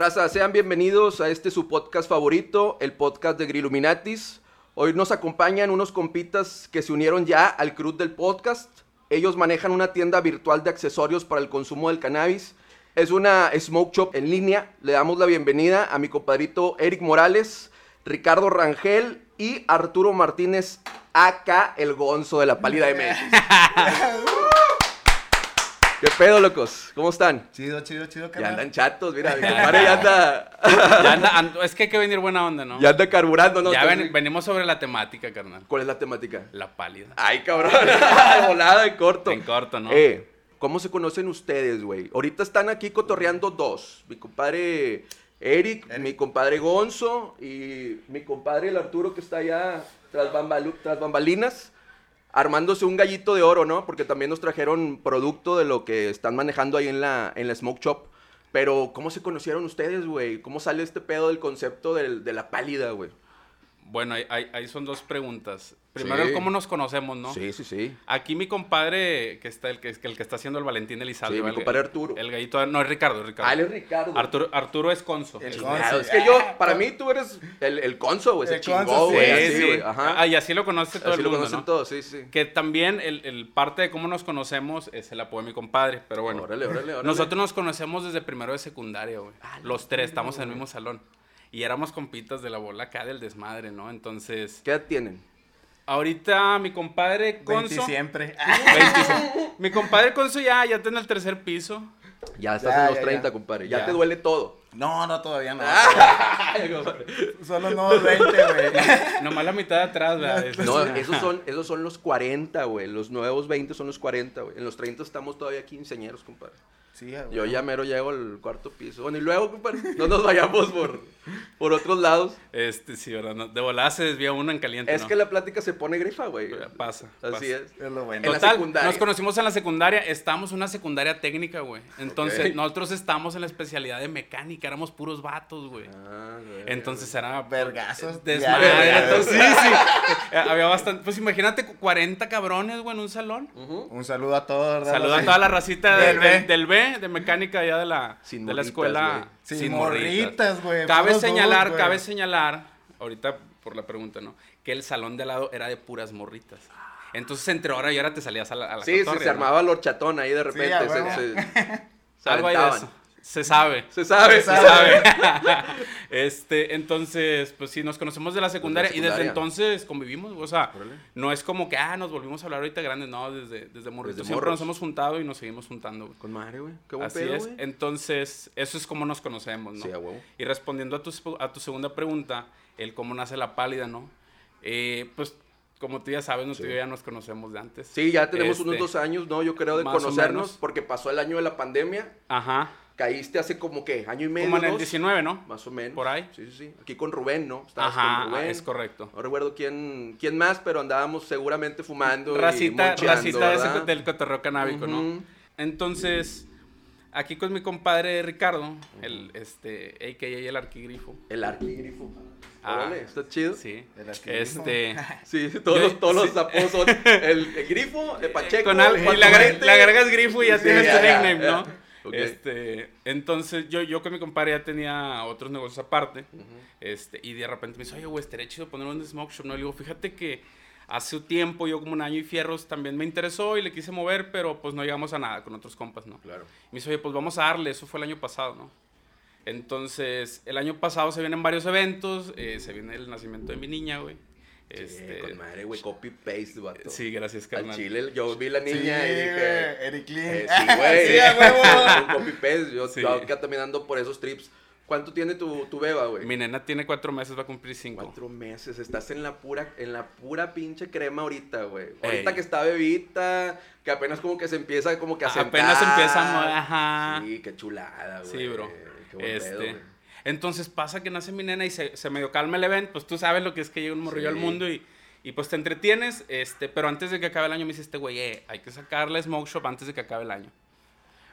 Raza, sean bienvenidos a este su podcast favorito, el podcast de Grilluminatis. Hoy nos acompañan unos compitas que se unieron ya al crew del podcast. Ellos manejan una tienda virtual de accesorios para el consumo del cannabis. Es una smoke shop en línea. Le damos la bienvenida a mi compadrito Eric Morales, Ricardo Rangel y Arturo Martínez, acá el gonzo de la pálida MX. ¿Qué pedo, locos? ¿Cómo están? Chido, chido, chido, Ya carnal. andan chatos, mira, mi compadre ya anda, Ya anda- and- es que hay que venir buena onda, ¿no? ya anda carburando, ¿no? Ya ven- venimos sobre la temática, carnal. ¿Cuál es la temática? La pálida. Ay, cabrón, volada en corto. En corto, ¿no? Eh, ¿cómo se conocen ustedes, güey? Ahorita están aquí cotorreando dos. Mi compadre Eric, Eric. mi compadre Gonzo y mi compadre el Arturo que está allá tras, bambalu- tras bambalinas. Armándose un gallito de oro, ¿no? Porque también nos trajeron producto de lo que están manejando ahí en la, en la Smoke Shop. Pero, ¿cómo se conocieron ustedes, güey? ¿Cómo sale este pedo del concepto de la pálida, güey? Bueno, ahí, ahí- ahí son dos preguntas. Primero, Sí. el cómo nos conocemos, ¿no? Sí, sí, sí. Aquí mi compadre, que está el que, el que está haciendo el Valentín Elizalde. Sí, mi ¿vale? compadre Arturo. El gallito, no, es Ricardo, es Ricardo. Ah, él es Ricardo. Arturo, Arturo es Conso. El es que yo, para mí tú eres el, el conso, güey, El chingó, conso, sí, güey, así, sí. güey, ajá. Ah, y así lo conoce todo Así el lo mundo, conocen ¿no? todos, sí, sí. Que también el, el parte de cómo nos conocemos es el apoyo de mi compadre, pero bueno. Órale, órale, órale. Nosotros nos conocemos desde primero de secundaria, güey. Ah, Los tres estamos en el mismo salón. Y éramos compitas de la bola acá del desmadre, ¿no? Entonces, ¿Qué edad tienen? ahorita mi compadre 20 Conso. siempre. 25. mi compadre Conso ya, ya está en el tercer piso. Ya estás Ya, en los ya, 30, ya. compadre. Ya, Ya. te duele todo. No, no, todavía no. Solo no 20, güey. Nomás la mitad de atrás, ¿verdad? No, esos son, esos son los 40, güey. Los nuevos 20 son los 40, güey. En los 30 estamos todavía quinceañeros, compadre. Sí, güey. Yo ya mero llego al cuarto piso. Bueno, y luego, compadre, no nos vayamos por, por otros lados. Este, sí, ¿verdad? No, de volada se desvía uno en caliente, Es ¿no? que la plática se pone grifa, güey. Pasa, Así pasa. es. Es lo bueno. En la secundaria. nos conocimos en la secundaria, estábamos en una secundaria técnica, güey. Entonces, Ok. nosotros estábamos en la especialidad de mecánica, éramos puros vatos, güey. Ah, güey. Entonces era Vergazos. desmadre. sí, sí. Eh, Había bastante, pues imagínate 40 cabrones, güey, en un salón. Un saludo a todos. ¿verdad? Saluda a toda la racita de- Del del, B. del B, de mecánica allá de la, Sin de la escuela. güey. Sin morritas, güey. Cabe señalar, güey. cabe señalar, ahorita por la pregunta, ¿no? Que el salón de al lado era de puras morritas. Entonces, entre hora y hora te salías a la, a la Sí, sí, se ¿no? armaba el horchatón ahí de repente. a se, huevo. se- se Algo hay de eso. Se sabe. Se sabe, Se se sabe. sabe. Este, entonces, pues sí, nos conocemos de la secundaria, y desde entonces convivimos, o sea, Órale. no es como que, ah, nos volvimos a hablar ahorita grandes, no, desde, desde morritos Desde siempre morros. nos hemos juntado y nos seguimos juntando, güey. Con madre, güey. Qué buen Así pedo, es, güey. entonces, eso es como nos conocemos, ¿no? Sí, a huevo. Y respondiendo a tu, a tu segunda pregunta, el cómo nace la pálida, ¿no? Eh, pues, como tú ya sabes, nosotros Sí. ya nos conocemos de antes. Sí, ya tenemos Este, unos dos años, ¿no? Yo creo de conocernos, porque pasó el año de la pandemia. Ajá. Caíste hace como que año y medio. Como en el dos, 19, ¿no? Más o menos. Por ahí. Sí, sí, sí. Aquí con Rubén, ¿no? Estabas Ajá, con Rubén. es correcto. No recuerdo quién, quién más, pero andábamos seguramente fumando. y Racita, moncheando, racita de ese- ¿verdad? del cotorreo canábico, ¿no? Entonces, aquí con mi compadre Ricardo, el, este, a.k.a. el arquigrifo. El arquigrifo. Ah. Órale, está chido. Sí. El arquigrifo. Este... Sí, todos, Yo- los, todos los apodos son el, el grifo, el Pacheco. Con al- y le agregas grifo y ya Sí, tienes tu nickname, ya. ¿no? Este, entonces yo, yo con mi compadre ya tenía otros negocios aparte. Este, y de repente me dice, oye, güey, estaría chido poner un smoke shop. No, le digo, fíjate que hace un tiempo, yo como un año y fierros, también me interesó y le quise mover, pero pues no llegamos a nada con otros compas, ¿no? Claro. Y me dice, oye, pues vamos a darle, eso fue el año pasado, ¿no? Entonces, el año pasado se vienen varios eventos, eh, se viene el nacimiento de mi niña, güey. Este... Con madre, güey, copy paste, vato. sí, gracias, Al carnal. chile, yo vi la Sí, niña y dije. güey. Eric Lee. eh, sí, güey. Sí. Un copy paste. Yo, Sí. yo también ando por esos trips. ¿Cuánto tiene tu, tu beba, güey? Mi nena tiene cuatro meses, va a cumplir cinco. Cuatro meses, estás en la pura, en la pura pinche crema ahorita, güey. Ahorita Ey. que está bebita, que apenas como que se empieza como que a sentar. Apenas empieza a ajá. Sí, qué chulada, güey. Sí, bro. Qué buen Este, pedo, güey. Entonces pasa que nace mi nena y se, se medio calma el evento, pues tú sabes lo que es que llega un morrillo Sí. al mundo y, y pues te entretienes, este, pero antes de que acabe el año me dice este güey, eh, hay que sacarle Smoke Shop antes de que acabe el año.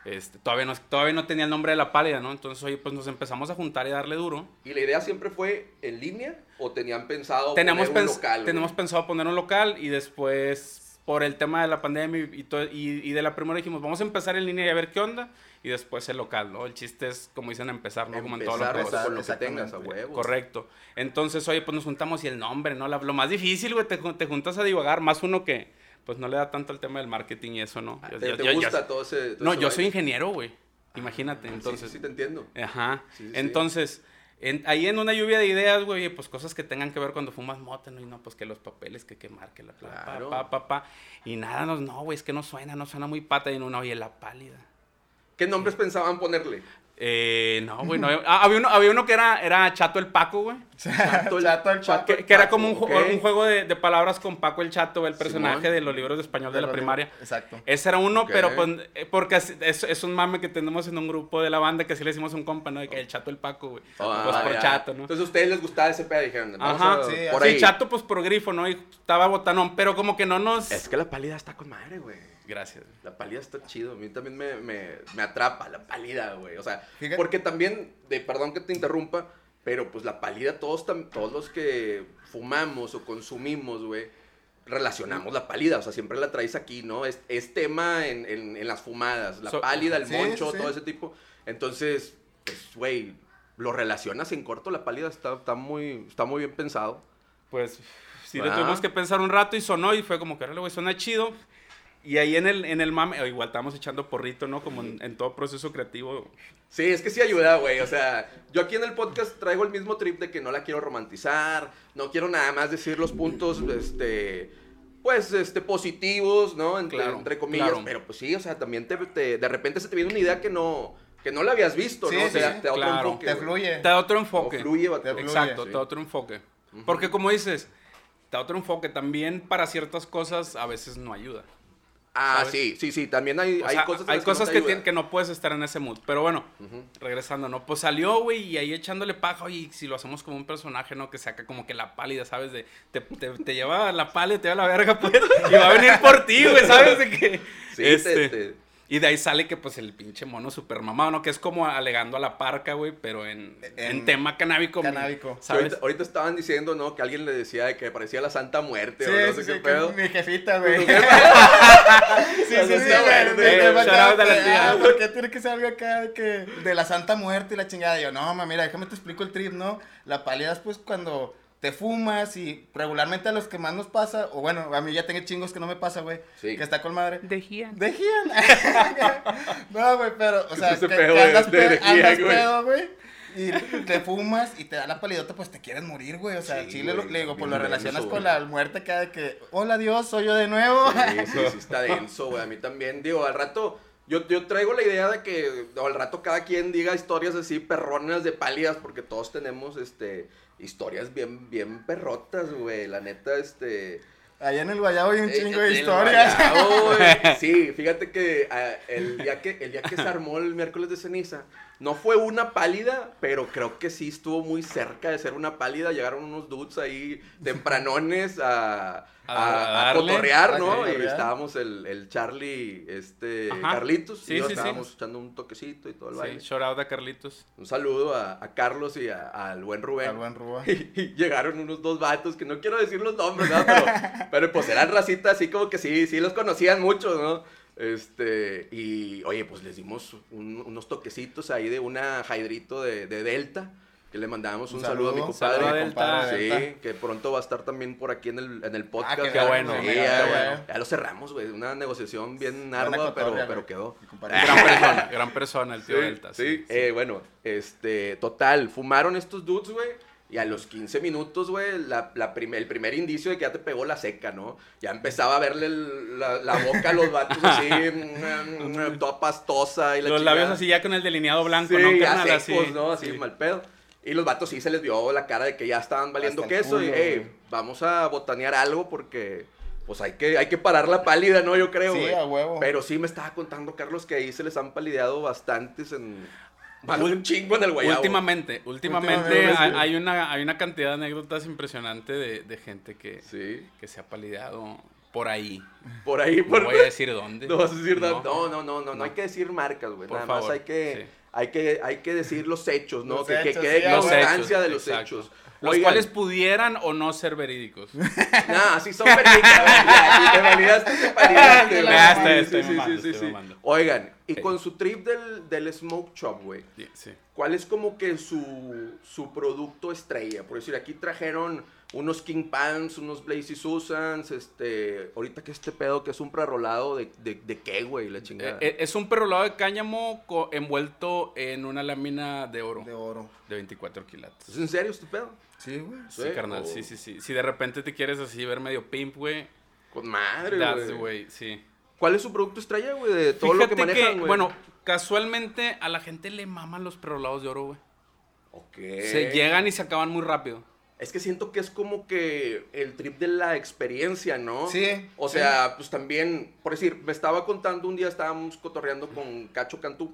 Este, todavía, no, todavía no tenía el nombre de la pálida, ¿no? Entonces, oye, pues nos empezamos a juntar y darle duro. ¿Y la idea siempre fue en línea o tenían pensado Tenemos, poner un pens- local? güey? tenemos pensado poner un local y después por el tema de la pandemia y de la primera dijimos, vamos a empezar en línea y a ver qué onda. Y después el local, ¿no? El chiste es, como dicen, empezar, ¿no? Como en con lo que tengas a Exactamente. huevo. Correcto. Entonces, oye, pues nos juntamos y el nombre, ¿no? La- lo más difícil, güey, te, te juntas a divagar, más uno que, pues no le da tanto al tema del marketing y eso, ¿no? Yo- ¿Te, yo- te yo- yo- gusta todo ese todo no, ese yo soy ingeniero, güey. Imagínate, Sí, entonces. Sí, sí, te entiendo. Ajá. Sí, sí, sí. Entonces, en- ahí en una lluvia de ideas, güey, pues cosas que tengan que ver cuando fumas mota, ¿no? Y no, pues que los papeles, que quemar, que la pa, Claro. pa, pa, pa. Y nada, no, no, güey, es que no suena, no suena muy pata. Y no, no, oye, la pálida. ¿Qué nombres pensaban ponerle? Eh, no, güey, no. Ah, había, uno, había uno que era, era Chato el Paco, güey. Chato, Chato el Paco. Que, que era como un, juego de, de palabras con Paco el Chato, el personaje Simón. de los libros de español de, la primaria. libros, Exacto. Ese era uno, pero pues, eh, porque es, es un mame que tenemos en un grupo de la banda que así le decimos a un compa, ¿no? De que el Chato el Paco, güey. Ah, pues por ya. Chato, ¿no? Entonces a ustedes les gustaba ese pedo, dijeron. Ajá, sí, por Sí, ahí. Chato pues por grifo, ¿no? Y estaba botanón, pero como que no nos... Es que la pálida está con madre, güey. Gracias. La pálida está chido. A mí también me, me, me atrapa la pálida, güey. O sea, Fíjate- porque también, de, perdón que te interrumpa, pero pues la pálida, todos, tam- todos los que fumamos o consumimos, güey, relacionamos la pálida. O sea, siempre la traes aquí, ¿no? Es, es tema en, en, en las fumadas. La So- pálida, el Sí, moncho, sí. todo ese tipo. Entonces, pues, güey, lo relacionas en corto. La pálida está, está, muy, está muy bien pensado. Pues sí, Ah. le tuvimos que pensar un rato y sonó y fue como que, güey, suena chido. Y ahí en el, en el mame, o igual estábamos echando porrito, ¿no? Como en, en todo proceso creativo. Sí, es que sí ayuda, güey. O sea, yo aquí en el podcast traigo el mismo trip de que no la quiero romantizar, no quiero nada más decir los puntos, este, pues, este, positivos, ¿no? Entre, Claro, entre comillas. claro. Pero pues sí, o sea, también te, te- de repente se te viene una idea que no, que no la habías visto, Sí, ¿no? da- sí, te da otro enfoque. Te fluye. Te da otro O enfoque. fluye, vato. Te fluye. Exacto, Sí. te da otro enfoque. Porque como dices, te da otro enfoque. También para ciertas cosas a veces no ayuda. Ah, ¿sabes? sí, sí, sí. También hay, hay sea, cosas, hay que, no cosas te que, ayudan. tien- que no puedes estar en ese mood. Pero bueno, regresando, ¿no? Pues salió, güey, y ahí echándole paja, oye, y si lo hacemos como un personaje, ¿no? Que saca como que la pálida, ¿sabes? De, te, te, te lleva la pálida, te lleva la verga, pues, y va a venir por ti, güey, ¿sabes? De que, Sí, te- este, te- Y de ahí sale que, pues, el pinche mono super mamado, ¿no? Que es como alegando a la parca, güey, pero en, en, En- tema canábico. canábico. ¿Sabes? Ahorita, ahorita estaban diciendo, ¿no? Que alguien le decía de que parecía la Santa Muerte Sí, o no sé sí, qué pedo. mi jefita, güey. Tu Sí, sí, sí, güey. Ah, ¿Por qué tiene que ser algo acá de que de la Santa Muerte y la chingada? Y yo, no, mamá, mira, déjame te explico el trip, ¿no? La pálida es pues cuando te fumas y regularmente a los que más nos pasa, o bueno, a mí ya tengo chingos que no me pasa, güey, Sí. que está con madre. Dejían. Dejían. no, güey, pero, o sea, que, pedo que andas, de pe- Dejían, andas güey. pedo, güey. Y te fumas y te da la palidota, pues te quieres morir, güey. O sea, Sí, sí, le, güey, le digo, pues lo relacionas denso, con güey. la muerte de que, hola Dios, soy yo de nuevo. Sí, sí, sí, está denso, güey. A mí también, digo, al rato, yo, yo traigo la idea de que al rato cada quien diga historias así perronas de pálidas, porque todos tenemos, este, historias bien, bien perrotas, güey. La neta, este... Allá en el Guayabo hay un eh, chingo de historias. Guayabo. Sí, fíjate que ah, el, día que el día que se armó el miércoles de ceniza, no fue una pálida, pero creo que sí estuvo muy cerca de ser una pálida. Llegaron unos dudes ahí tempranones a, a, A a darle. cotorrear, ¿no? Y estábamos el, el Charlie, este, Ajá. Carlitos, Sí, y yo sí, sí. estábamos echando un toquecito y todo el Sí, baile. shout out a Carlitos. Un saludo a, a Carlos y a- al buen Rubén. Al buen Rúa. Y llegaron unos dos vatos que no quiero decir los nombres, ¿no? Pero, pero pues eran racitas así como que sí, sí los conocían mucho, ¿no? Este, y oye, pues les dimos un- unos toquecitos ahí de una Jaidrito de, de Delta, que le mandábamos un, Un saludo, a mi compadre. Saludo a Delta. Sí, Delta. que pronto va a estar también por aquí en el, en el podcast. qué Qué bueno, Sí, ya, bueno. ya lo cerramos, güey. Una negociación bien ardua, pero, pero quedó. Gran persona, gran persona el tío Sí, Delta. Sí, eh, bueno, este, total, fumaron estos dudes, güey. Y a los 15 minutos, güey, la, la prim- el primer indicio de que ya te pegó la seca, ¿no? Ya empezaba a verle el- la, la boca a los vatos así, mm, mm, toda pastosa. Y la Los labios así ya con el delineado blanco, Sí, ¿no? ya secos, así. ¿no? Así Sí. mal pedo. Y los vatos sí se les vio la cara de que ya estaban valiendo Hasta queso. y, hey, vamos a botanear algo porque, pues hay que, hay que parar la pálida, ¿no? Yo creo, Sí, a huevo. Pero sí me estaba contando, Carlos, que ahí se les han palideado bastantes en... De un chingo en el guayabo. Últimamente, últimamente Últimamente, hay, una, hay una cantidad de anécdotas impresionante de, de gente que, Sí. que se ha palideado por ahí. Por ahí, No por... voy a decir dónde. No vas a decir. No. No, no, no, no, no, hay que decir marcas, güey. Nada más hay que, sí. Hay que, hay que decir los hechos, ¿no? Los que, quede sí, constancia de los exacto. hechos. Los Oigan, cuales pudieran o no ser verídicos. Nah, sí son verídicas. ya, Si te validaste, te validaste. Ah, estoy- Sí, sí, mamando, sí, sí, estoy sí. mamando. Oigan, y Sí. con su trip del, del Smoke Shop, güey, Sí, sí. ¿cuál es como que su, su producto estrella? Por decir, aquí trajeron unos King Pants, unos Blazy Susans, este, ahorita que este pedo que es un prerolado de, de, de qué, güey, la chingada. Eh, eh, es un perrolado de cáñamo envuelto en una lámina de oro De oro. de 24 quilates. ¿Es en serio este pedo? Sí, güey. Sí, Sí, carnal, o- sí, sí, sí. Si de repente te quieres así ver medio pimp, güey, Con madre, güey. way, sí. ¿Cuál es su producto estrella, güey, de todo lo que Fíjate manejan, güey? bueno, casualmente a la gente le maman los perrolados de oro, güey. Ok. Se llegan y se acaban muy rápido. Es que siento que es como que el trip de la experiencia, ¿no? Sí, O sí. sea, pues también, por decir, me estaba contando un día, estábamos cotorreando con Cacho Cantú.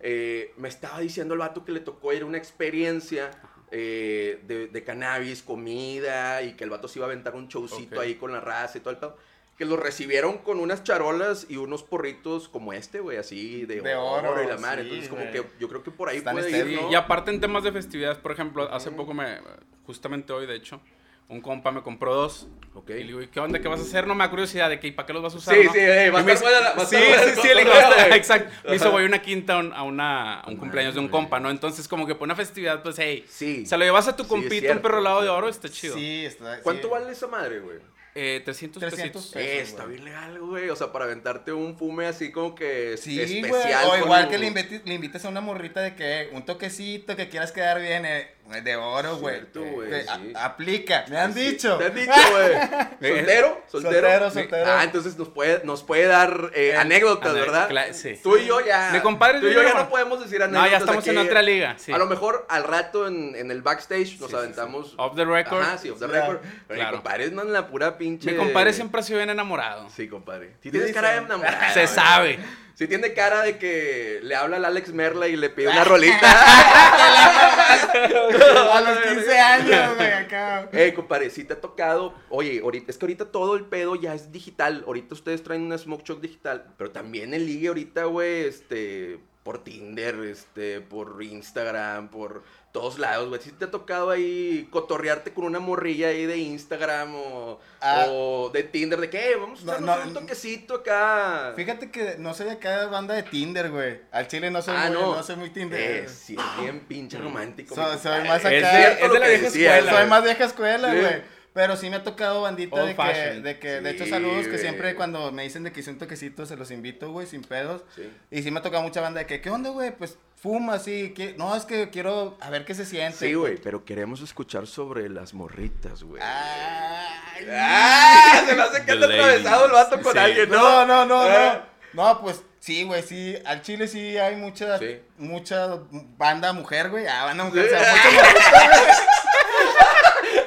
Eh, me estaba diciendo el vato que le tocó ir a una experiencia eh, de, de cannabis, comida, y que el vato se iba a aventar un showcito ahí con la raza y todo el pedo. Que lo recibieron con unas charolas y unos porritos como este, güey, así de, De oro, oro, y la madre. sí, Entonces, como que yo creo que por ahí Están puede ir, estéticos. ¿no? Y aparte en temas de festividades, por ejemplo, hace poco me, justamente hoy de hecho, un compa me compró dos. Ok. Y le digo, ¿y qué onda? ¿Qué vas a hacer? No me da curiosidad de que, ¿y para qué los vas a usar? Sí, no? sí, eh, va a Y me estar buena la- Sí, estar buena el sí, sí, le digo, güey. exacto. Me hizo, voy una quinta a un- a, una, a un cumpleaños de un compa, ¿no? Entonces, como que por una festividad, pues, hey, Sí. se lo llevas a tu Sí, compito, un perro lado de oro, está chido. Sí, está. ¿Cuánto sí. vale esa madre, güey? Eh, 300, 300 pesitos. pesos. Eh, está güey. bien legal, güey. O sea, para aventarte un fume así como que Sí, güey. especial. O con igual un- que le invites, le invites a una morrita de que un toquecito que quieras quedar bien, eh, de oro, güey. Sí. a- aplica. Me han Sí, dicho. Te han dicho, güey. ¿Soltero? ¿Soltero? Soltero, soltero. Ah, entonces nos puede, nos puede dar eh, Eh, anécdotas, ¿verdad? sí. Tú y yo ya. Mi compadre es Tú y yo ya no podemos decir No, anécdotas. ya estamos en otra liga, sí. A lo mejor al rato en, en el backstage nos sí, aventamos. Off the record. Ajá, sí, off the record. Pero Claro. mi compadre más en la pura pinche. Mi compadre siempre ha sido bien enamorado. Sí, compadre. Si tienes cara de enamorado. Se sabe. Si tiene cara de que le habla al Alex Merla y le pide una rolita. a los 15 años, güey, acá. Eh, compadre, si te ha tocado. Oye, ahorita, es que ahorita todo el pedo ya es digital. Ahorita ustedes traen una Smoke Shop digital. Pero también el ligue ahorita, güey, este. Por Tinder, este, por Instagram, por todos lados, güey. Si te ha tocado ahí cotorrearte con una morrilla ahí de Instagram o, Ah. o de Tinder, de que, "Eh, vamos a No, un toquecito acá. Fíjate que no soy acá banda de Tinder, güey. Al chile no soy, Ah, muy, no. no. soy muy Tinder. Eh, sí, es bien pinche romántico. mi Soy- más Es acá. de- es de la vieja decía, escuela. soy más vieja escuela, Sí. güey. Pero sí me ha tocado bandita Old de que, de que, de hecho, saludos que siempre cuando me dicen de que hice un toquecito se los invito, güey, sin pedos. Sí. Y sí me ha tocado mucha banda de que, ¿qué onda, güey? Pues fuma, sí. que- No, es que quiero a ver qué se siente. Sí, güey, pero queremos escuchar sobre las morritas, güey. Ay. ¡Ah! Se me hace que The anda atravesado el vato con Sí. alguien, ¿no? No, no, no, Eh. no. No, pues sí, güey, sí. Al chile sí hay mucha, Sí. mucha banda mujer, güey. Ah, banda mujer. Sí. O sea, mucha morrita, güey.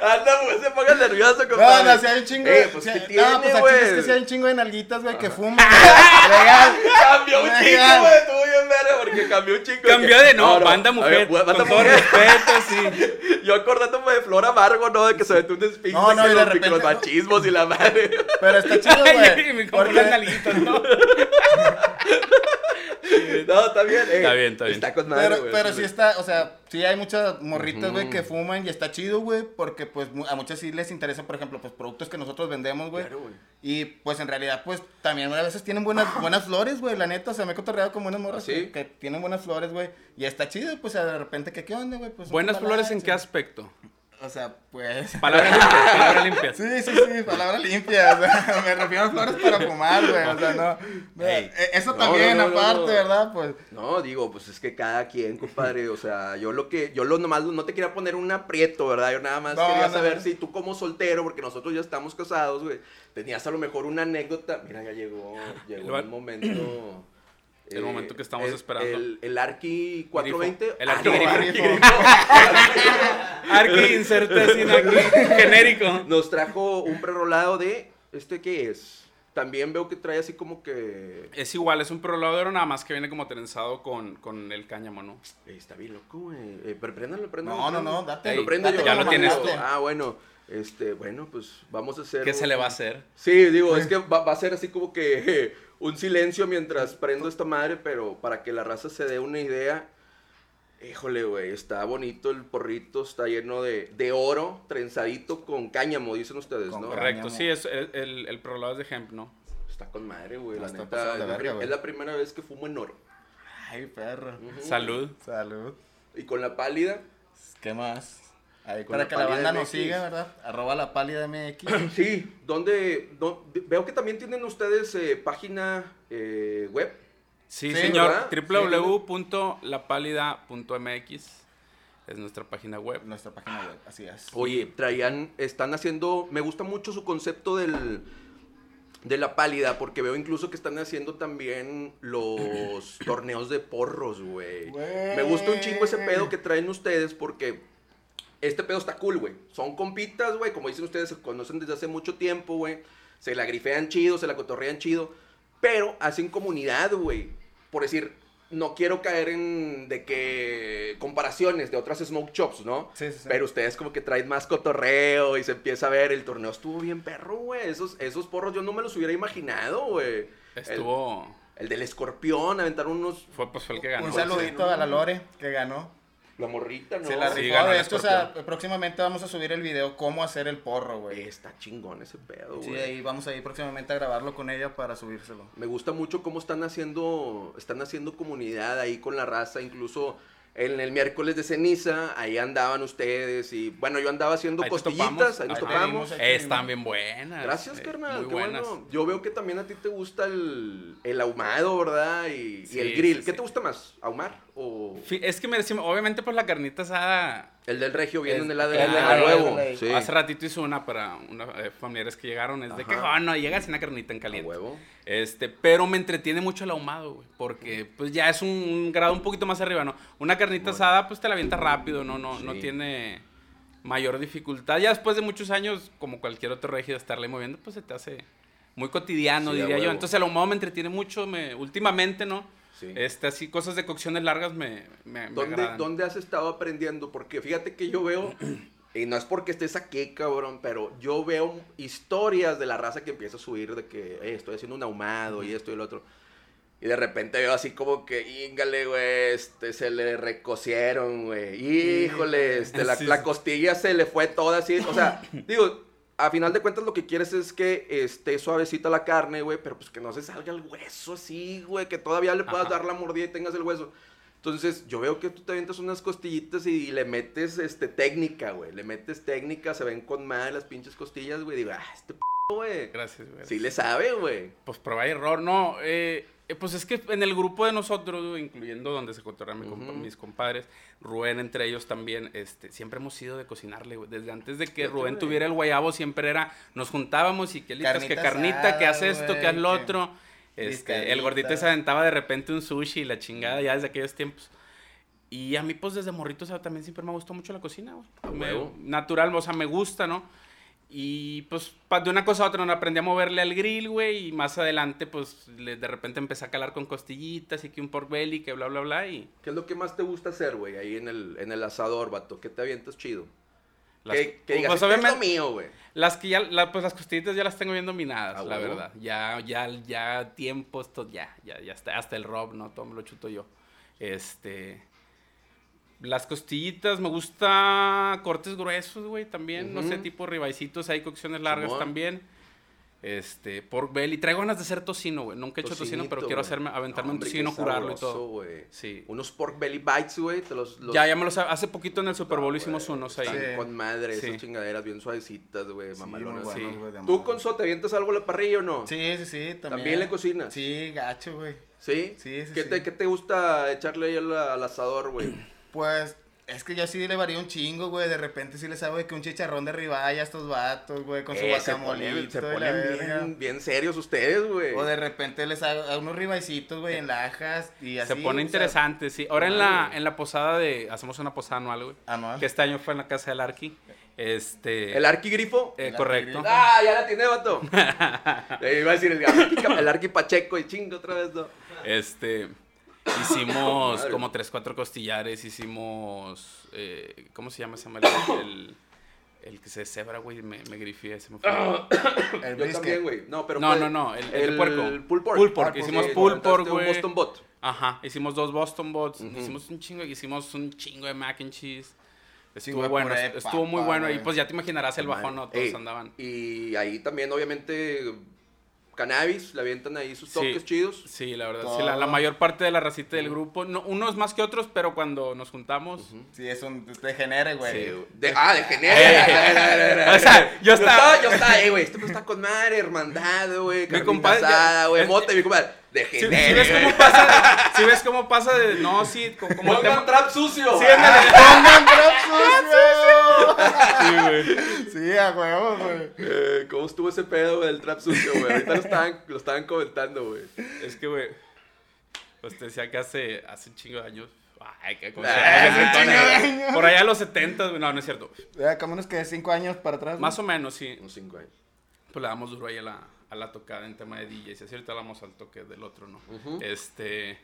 Anda, pues se ponga nervioso, No, compadre. no, si hay un chingo Eh, pues, si ¿qué hay- tiene, No, pues güey? chile es que si hay un chingo de nalguitas, güey, que fuman. Legal. Cambió un chico, güey, verga porque cambió un chico. Cambió que- de no, no, banda mujer. ver, banda con todo mujer. respeto, sí. Yo acordándome de Flor Amargo, ¿no? De que se metió un despingue No, no, y los repente- micromachismos y la madre. Pero está chido, güey. me compró porque- nalguitas, ¿no? No, está bien, eh. Está bien, está bien. Está con madre, Pero, güey. pero sí está, o sea, sí hay muchas morritas, güey, que fuman y está chido, güey, porque pues a muchas sí les interesa, por ejemplo, pues productos que nosotros vendemos, güey. Claro, güey. Y pues en realidad, pues también a veces tienen buenas, buenas flores, güey, la neta, o sea, me he cotorreado con buenas morras ¿Ah, sí? que, que tienen buenas flores, güey. Y está chido, pues de repente, que qué onda, güey? Pues, Buenas flores, ¿en qué aspecto? O sea, pues... Palabras limpias, palabras limpias. Sí, sí, sí, palabras limpias. o sea, me refiero a flores para fumar, güey. O sea, no. Ey. Eh, Eso No, también, no, no, no, aparte, no. ¿verdad? Pues. No, digo, pues es que cada quien, compadre, o sea, yo lo que, yo lo nomás, no te quería poner un aprieto, ¿verdad? Yo nada más No, quería no, saber no. si tú como soltero, porque nosotros ya estamos casados, güey, tenías a lo mejor una anécdota, mira, ya llegó, llegó el momento... El eh, momento que estamos el- esperando. El, el Arki 420. El Ah, Arki no, grifo. Arki sin aquí. Genérico. Nos trajo un prerolado de, ¿este qué es? También veo que trae así como que... Es igual, es un perolado de oro, nada más que viene como trenzado con, con el cáñamo, ¿no? Eh, está bien loco, güey. Eh, pero préndalo, préndalo. No, no, no, date. Lo prendo date yo. Ya lo tienes tú. Ah, bueno. Este, bueno, pues vamos a hacer. ¿Qué un- se le va a hacer? Sí, digo, es que va, va a ser así como que eh, un silencio mientras prendo esta madre, pero para que la raza se dé una idea. Híjole, güey, está bonito el porrito, está lleno de, de oro, trenzadito con cáñamo, dicen ustedes, Con ¿no? cáñamo. Correcto, sí, es el, el, el prolado es de hemp, ¿no? Está con madre, güey, la Está neta. Es la, verga, es la primera vez que fumo en oro. Ay, perro. Salud. Salud. Y con la pálida, ¿Qué más? Ahí para la que la banda nos siga, ¿verdad? Arroba la pálida MX. sí, donde, do- veo que también tienen ustedes eh, página eh, web. Sí, Sí, señor. www.lapálida.mx es nuestra página web. Nuestra página web, así es. Oye, traían, están haciendo, me gusta mucho su concepto del, de la pálida, porque veo incluso que están haciendo también los torneos de porros. Güey. Me gusta un chingo ese pedo que traen ustedes, porque este pedo está cool, güey. Son compitas, güey, como dicen ustedes, se conocen desde hace mucho tiempo, güey. Se la grifean chido, se la cotorrean chido, pero hacen comunidad, güey. Por decir, no quiero caer en de que comparaciones de otras smoke shops, ¿no? Sí, sí, sí. Pero ustedes como que traen más cotorreo y se empieza a ver, el torneo estuvo bien perro, güey. Esos, esos porros yo no me los hubiera imaginado, güey. Estuvo. El, el del escorpión, aventaron unos... Fue, pues, fue el que ganó. Un saludito a la Lore que ganó. La morrita, ¿no? Se la Sí, rifó. de hecho, o sea, próximamente vamos a subir el video cómo hacer el porro, güey. Está chingón ese pedo, Sí, güey. ahí vamos a ir próximamente a grabarlo con ella para subírselo. Me gusta mucho cómo están haciendo, están haciendo comunidad ahí con la raza, incluso en el miércoles de ceniza, ahí andaban ustedes y bueno, yo andaba haciendo Ahí costillitas, ahí nos topamos. vimos. Están bien buenas. Gracias, eh, carnal, Muy qué buenas. bueno. Yo veo que también a ti te gusta el, el ahumado, ¿verdad? Y, y el grill. sí, ¿Qué sí. te gusta más? ¿Ahumar o Es que me decimos, obviamente, pues la carnita asada. El del regio viene Es- en el lado de huevo? el de- Sí. Hace ratito hice una para unos familiares que llegaron. Es de que, oh, no, llegas una carnita en A caliente. huevo. Este, pero me entretiene mucho el ahumado, güey. Porque, pues ya es un, un grado un poquito más arriba, ¿no? Una carnita asada, pues te la avienta rápido, ¿no? No, no Sí. tiene mayor dificultad. Ya después de muchos años, como cualquier otro régido, estarle moviendo, pues se te hace muy cotidiano, Sí, diría yo. Entonces el ahumado me entretiene mucho. Me, últimamente, ¿no? Sí. Este, así, cosas de cocciones largas me, me, ¿Dónde, agradan. ¿Dónde has estado aprendiendo? Porque fíjate que yo veo, y no es porque estés aquí, cabrón, pero yo veo historias de la raza que empieza a subir de que "Eh, estoy haciendo un ahumado y esto y el otro. Y de repente veo así como que, íngale, güey, este, se le recocieron, güey. Híjole, este, la, Sí, la costilla se le fue toda así. O sea, digo, a final de cuentas lo que quieres es que esté suavecita la carne, güey, pero pues que no se salga el hueso así, güey, que todavía le puedas Ajá. dar la mordida y tengas el hueso. Entonces, yo veo que tú te avientas unas costillitas y le metes este, técnica, güey. Le metes técnica, se ven con madre las pinches costillas, güey. Digo, ah, este p, güey. Gracias, güey. Sí le sabe, güey. Pues prueba y error, no. eh, eh, pues es que en el grupo de nosotros, incluyendo donde se cotorrean mi compa- Ujú. mis compadres, Rubén entre ellos también, este, siempre hemos sido de cocinarle, güey. Desde antes de que Rubén tuviera el guayabo, siempre era, nos juntábamos y que listas, que Carnita que haz esto, que haz lo que otro. Este, el gordito se aventaba de repente un sushi y la chingada ya desde aquellos tiempos. Y a mí, pues, desde morrito, o sea, también siempre me gustó mucho la cocina, güey. Me-. Natural, o sea, me gusta, ¿no? Y pues de una cosa a otra no aprendí a moverle al grill, güey. Y más adelante, pues de repente empecé a calar con costillitas y que un pork belly, que bla, bla, bla. Y ¿Qué es lo que más te gusta hacer, güey? Ahí en el, en el asador, vato. ¿Qué te avientas chido? las, que, que digas, pues, "Esto es lo mío, güey. las que ya, la- pues las costillitas ya las tengo bien dominadas, ¿A la verdad. Ya, ya, ya tiempo, esto, ya, ya, ya está. Hasta el rob, ¿no? Todo me lo chuto yo. Este. Las costillitas, me gusta cortes gruesos, güey, también. No sé, tipo ribaicitos, hay cocciones largas también. Este, pork belly. Traigo ganas de hacer tocino, güey. Nunca he hecho tocino, pero quiero hacerme, aventarme No, un tocino, curarlo y todo. Sí. Unos pork belly bites, güey. Los, los- Ya, ya me los hace poquito en el Super Bowl No, hicimos unos ahí. están Sí. con madre, Sí. esas chingaderas bien suavecitas, güey, Sí, mamalonas. sí. ¿Tú, madre. Conso, te avientas algo a la parrilla o no? Sí, sí, sí, también. ¿También le cocinas? Sí, gacho, güey. ¿Sí? Sí, sí, ¿Qué, sí. Te, ¿Qué te gusta echarle ahí al, al asador, güey? Pues, es que yo sí le varía un chingo, güey. De repente sí les hago de que un chicharrón de ribaya a estos vatos, güey, con su Eh, se ponen, se bien, bien serios ustedes, güey. O de repente les hago a unos ribaicitos, güey, en lajas y así. Se pone o sea, interesante, sí. Ahora en la, en la posada de. Hacemos una posada anual, güey. Anual. Que este año fue en la casa del Arqui. Este. ¿El arquigrifo? eh, El correcto. ¡Ah, ya la tiene, vato! Le iba a decir el, el arqui Pacheco y chingo otra vez, ¿no? Este. Hicimos como tres, cuatro costillares. Hicimos. eh, ¿Cómo se llama ese mal? El, el que se cebra, güey. Me, me grifié, se me fue. El Yo también, güey. No, pero No, fue- no, no, el- el de puerco. pulled pork. Pulled pork, Ah, hicimos sí, aventaste pork, un güey. Boston Bot. Ajá, hicimos dos Boston Bots, Ujú. hicimos un chingo, hicimos un chingo de mac and cheese. Estuvo bueno, puré estuvo muy bueno. Y pues ya te imaginarás el bajón, ¿no? Todos Ey, andaban. Y ahí también, obviamente, cannabis, le avientan ahí sus toques Sí. chidos. Sí, la verdad, sí, la, la mayor parte de la racita del grupo, no, unos más que otros, pero cuando nos juntamos... Sí, es un degenere, güey. Sí. De, ah, de Eh, genere. o sea, yo estaba- Yo estaba, eh, güey, esto está con madre, hermandad, güey. Mi compadre, asada, güey, mote, mi compadre. De Si, genere. ves cómo pasa, si ves cómo pasa de... No, sí, como, como el Pongan tema... trap sucio. Sí, ándale. ¡Pongan trap sucio! Sí, güey. Sí, a huevo, güey. Eh, ¿Cómo estuvo ese pedo, sucio, güey? Ahorita lo estaban, lo estaban comentando, güey. Es que, güey, pues te decía que hace, hace un chingo de años... Ay, qué cosa. Ah, hace un chingo de años. Por allá a los 70, güey, no, no es cierto. Ya, como unos que cinco años para atrás. Más o menos, sí. Unos cinco años. Pues le damos duro ahí a la, a la tocada en tema de DJs. Y así ahorita vamos al toque del otro, ¿no? Ujú. Este.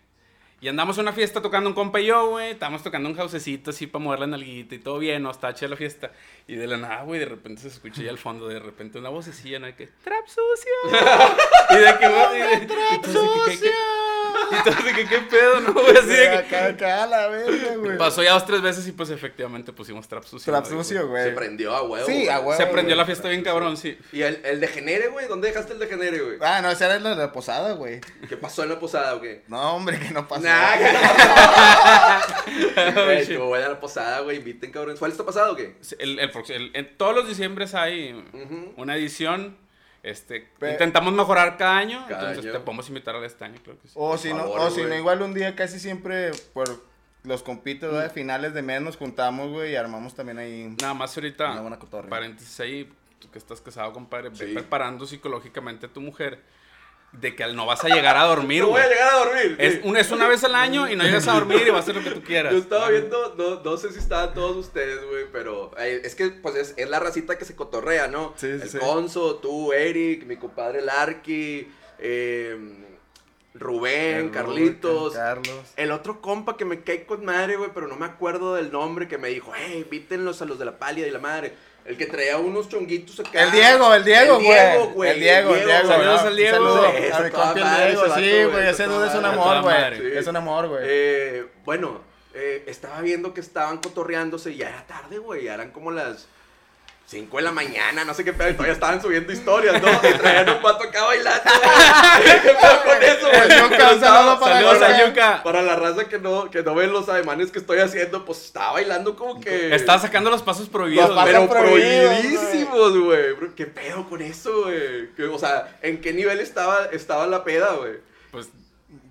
Y andamos a una fiesta tocando un compa y yo, güey. Estábamos tocando un jausecito así para mover la nalguita y todo bien, ¿no? Está chida la fiesta. Y de la nada, güey, de repente se escucha ya al fondo, de repente una vocecilla, ¿no? Que, ¡trap sucio! y de que, güey, y de- y todos de que, ¿qué- qué- Y todos de que, ¿qué pedo, no? Güey, así Sí, de que. acá, acá, a la verga, güey. Pasó ya dos, tres veces y pues efectivamente pusimos trap sucio. Trap güey. sucio, Se güey. prendió a huevo. Sí, a huevo. Se prendió la fiesta bien cabrón, sí. ¿Y el, el de genere, güey? ¿Dónde dejaste el de genere, güey? Ah, no, esa era la de la posada, güey. ¿Qué pasó en la posada o qué? No, hombre, que no pasó. Nah, que no. Estuvo buena la posada, güey. Inviten, cabrón. ¿Cuál está pasado o qué? El, el el- en todos los diciembres hay una edición. Este, Pe- intentamos mejorar cada año, Cada entonces año. te podemos invitar a este año, creo que sí. O si no, favor, o si no, igual un día casi siempre por los compitos Mm. de finales de mes nos juntamos, güey, y armamos también ahí. Nada más ahorita, Una buena paréntesis ahí, tú que estás casado, compadre, ve Sí. preparando psicológicamente a tu mujer de que no vas a llegar a dormir, No voy a llegar a dormir. Es, un- es una vez al año y no llegas a dormir y vas a hacer lo que tú quieras. Yo estaba viendo, no, no sé si estaban todos ustedes, güey, pero eh, es que pues es, es la racita que se cotorrea, ¿no? Sí, sí, el sí. Conso, tú, Eric, mi compadre Larky, eh, Rubén, El Carlitos. Rubén, Carlos. El otro compa que me cae con madre, güey, pero no me acuerdo del nombre, que me dijo, hey, invítenlos a los de la pálida y la madre. El que traía unos chonguitos acá. El Diego, el Diego, El Diego, güey. El Diego, el Diego. Saludos al Diego. Saludos Eso, a mi toda compa el madre Diego. Sí, güey, güey, ese dude es un amor, güey. Es un amor, güey. Eh, bueno, eh, estaba viendo que estaban cotorreándose y ya era tarde, güey. Ya eran como las 5 de la mañana, no sé qué pedo. Y todavía estaban subiendo historias, ¿no? Y traían un pato acá bailando. güey. ¿Qué pedo con eso, güey? Yuka, un saludo para Saludos Yuka. a Yuka. Para la raza que no, que no ven los ademanes que estoy haciendo, pues estaba bailando como que. Estaba sacando los pasos prohibidos, Los güey. Pero prohibidos, prohibidísimos, güey. ¿Qué pedo con eso, güey? O sea, ¿en qué nivel estaba, estaba la peda, güey? Pues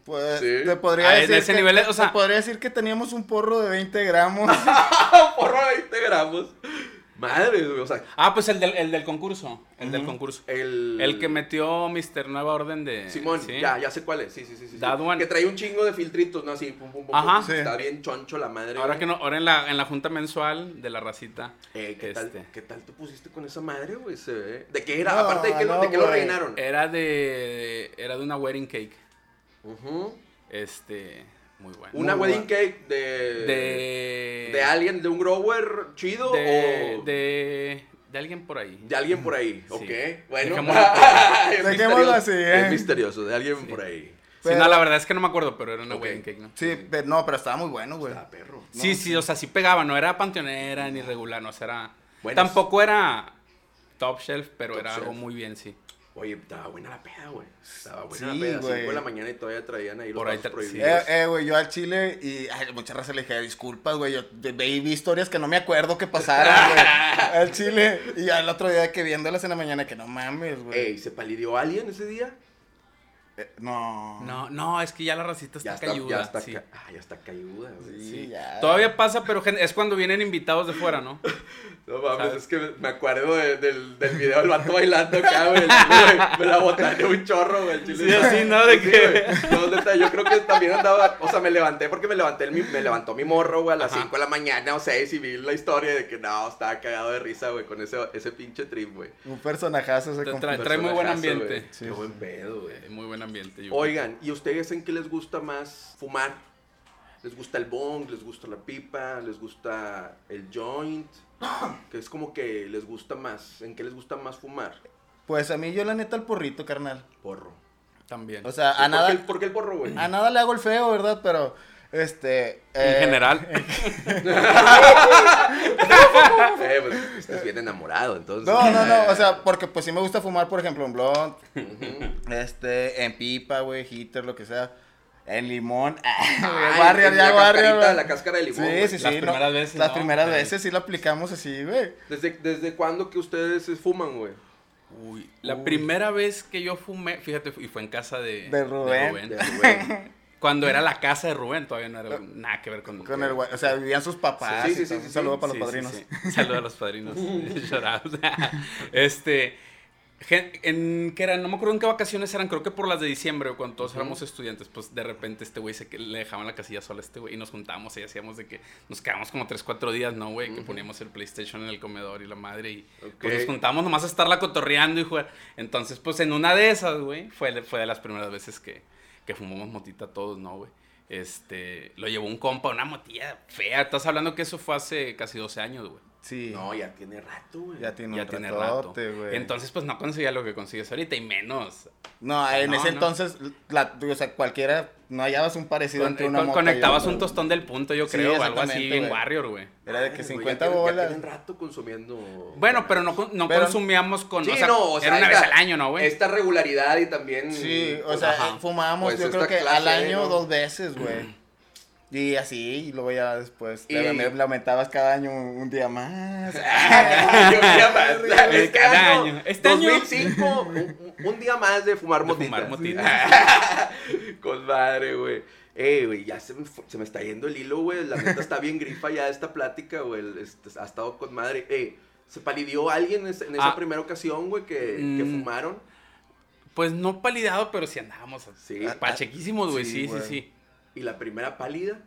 Pues, Sí. te podría Ah, en decir ese que, nivel, o sea- te podría decir que teníamos un porro de 20 gramos. Porro de 20 gramos. Madre, güey. O sea, Ah, pues el del, el del concurso. El del concurso. el. El que metió Mr. Nueva Orden de. Simón, ¿sí? ya, ya sé cuál es. Sí, sí, sí. sí, sí. One. Que trae un chingo de filtritos, ¿no? Así, pum, pum, pum. Ajá. pum. Sí. Está bien choncho la madre. Ahora güey. que no, ahora en la, en la junta mensual de la racita. Eh, ¿qué, tal, este, ¿Qué tal te pusiste con esa madre, güey? Se ve. ¿De qué era? No, Aparte de que, lo- no, de qué lo rellenaron. Era de. Era de una wedding cake. Ujú. Este. Muy bueno. Una Muy wedding cake de. De. ¿De alguien, de un grower chido De. o De. De alguien por ahí. de alguien por ahí? Sí. Ok, bueno. Dejémoslo Es misterioso, así, ¿eh? Es misterioso, de alguien por ahí. Sí, Pero- no, la verdad es que no me acuerdo, pero era una wedding cake, ¿no? Sí, pero no, pero estaba muy bueno, güey. Ah, perro. Sí, sí, o sea, sí pegaba, no era panteonera ni regular, no, o sea, era... Tampoco era top shelf, pero Top era algo muy bien, sí. Oye, estaba buena la peda, güey. Estaba buena Sí, la peda. güey. 5 de la mañana y todavía traían ahí los Por ahí vasos tra- prohibidos. Eh, eh, güey, yo al chile y ay, mucha raza le dije, disculpas, güey, yo vi historias que no me acuerdo que pasaran, güey, al chile. Y al otro día que viéndolas en la mañana, que no mames, güey. Ey, ¿se palidió alguien ese día? Eh, no. No, no, es que ya la racita está, Ya está, cayuda. ya está, sí. ca- ah, ya está cayuda, güey. Sí, Sí. ya. Todavía pasa, pero es cuando vienen invitados de fuera, ¿no? No mames, ¿Sabes? es que me- acuerdo de- del, del video del vato bailando acá, güey. el chile, güey, Me la botaneó un chorro, güey. el chile. Sí, así, ¿no? De Sí, que- güey. No, neta, yo creo que también andaba, o sea, me levanté porque me levanté el me levantó mi morro, güey, a las Ajá. 5 de la mañana o 6 y vi la historia de que no, estaba cagado de risa, güey, con ese, ese pinche trip, güey. Un personajazo ese compa. trae- trae muy buen ambiente. Sí, Qué sí. buen pedo, güey. Eh, Muy buen ambiente. yo Oigan, ¿y ustedes en qué les gusta más fumar? ¿Les gusta el bong? ¿Les gusta la pipa? ¿Les gusta el joint? Que es como que les gusta más. ¿En qué les gusta más fumar? Pues a mí yo la neta el porrito, carnal. Porro. También. O sea, a ¿Por, nada, qué, el- por qué el porro, güey? a nada le hago el feo, ¿verdad? Pero, este... en eh, general. Eh, pues, estás bien enamorado, entonces. No, no, no, o sea, porque pues sí me gusta fumar, por ejemplo, en blond, este, en pipa, güey, hitter, lo que sea, en limón, Ay, Warrior, en ya la güey. la cáscara de limón. Sí, sí, sí. Las no, primeras veces, Las ¿no? primeras Sí. veces sí lo aplicamos así, güey. ¿Desde, ¿Desde cuándo que ustedes fuman, güey? Uy, la primera vez que yo fumé, fíjate, y fue en casa de, De Rubén. De Rubén. Cuando era la casa de Rubén, todavía no era nada que ver con... Con el, o sea, vivían sus papás. Sí, sí, sí, sí, Un saludo sí. para Sí, los padrinos. sí. Saludos a los padrinos. Shout out. este, en, ¿qué era? No me acuerdo en qué vacaciones eran, creo que por las de diciembre, cuando todos éramos estudiantes, pues de repente este güey se que le dejaban la casilla sola a este güey y nos juntábamos y hacíamos de que nos quedamos como 3, 4 días, ¿no, güey? Que poníamos el PlayStation en el comedor y la madre y pues nos juntábamos nomás a estarla cotorreando y jugar. Entonces, pues en una de esas, güey, fue, de- fue de las primeras veces que, que fumamos motita todos, ¿no, güey? Este, lo llevó un compa, una motilla fea. Estás hablando que eso fue hace casi 12 años, güey. Sí. No, ya tiene rato, güey. Ya tiene Ya un tiene ratote, rato. Entonces, pues no conseguía lo que consigues ahorita y menos. No, en No, ese no. entonces, la, o sea, cualquiera, no hallabas un parecido Con- entre una con- mota y conectabas un tostón del punto, yo Sí, creo, o algo así, güey. Warrior, güey. Era de que Ay, güey, 50 ya tienen- bolas. Ya tienen rato consumiendo. Bueno, pero no, con- no Pero- consumíamos con. Sí, o sea, no, o sea, era una vez esta- al año, ¿no, güey? Esta regularidad y también. Sí, o pues, sea, ajá. fumábamos Pues yo creo que al año dos veces, güey. Y así, y luego ya después, Y- le, me- le aumentabas cada año un, un día más. Un día más. Eh, cada año. Este año- 2005, un, un- un día más de fumar De motita. fumar motita. Con madre, güey. Eh, güey, ya se me, se me está yendo el hilo, güey. La neta está bien grifa ya esta plática, güey. el- este, ha estado con madre. Eh, ¿se palidió alguien en, ese- en esa Ah. primera ocasión, güey, que, que Mm. fumaron? Pues no palideado, pero sí andábamos Sí. pachequísimos, güey. Sí, Sí, sí. ¿Y la primera pálida?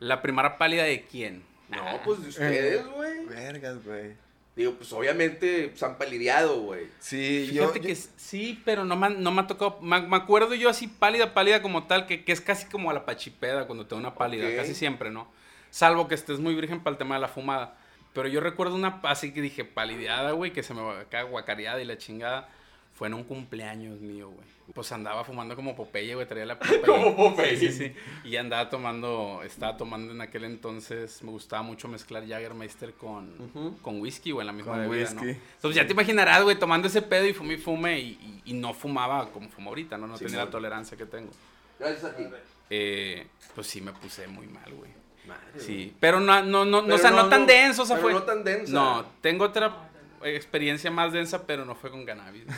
La primera pálida de quién? No, Ah. pues de ustedes, güey. Vergas, güey. Digo, pues obviamente se han palideado, güey. Sí, yo, Fíjate yo- que sí, pero no me, no me ha tocado. Me, me acuerdo yo así pálida, pálida como tal, que, que es casi como a la pachipeda cuando te da una pálida, casi siempre, ¿no? Salvo que estés muy virgen para el tema de la fumada. Pero yo recuerdo una así que dije palideada, güey, que se me va acá guacareada y la chingada. Fue en un cumpleaños mío, güey. Pues andaba fumando como Popeye, güey, traía la Popeye. Como Popeye. Sí, sí, sí. Y andaba tomando, estaba tomando en aquel entonces, me gustaba mucho mezclar Jagermeister con, con whisky, güey, en la misma Con bebida, ¿no? whisky. Entonces ya te imaginarás, güey, tomando ese pedo y fume y fume y, y- y no fumaba como fumo ahorita, ¿no? No Sí, tenía sí. la tolerancia que tengo. Gracias a ti. Eh, pues sí me puse muy mal, güey. Madre, Sí, pero no, no, no, Pero o sea, no, no, tan denso, o sea, pero fue... no tan densa. No, tengo otra experiencia más densa, pero no fue con cannabis.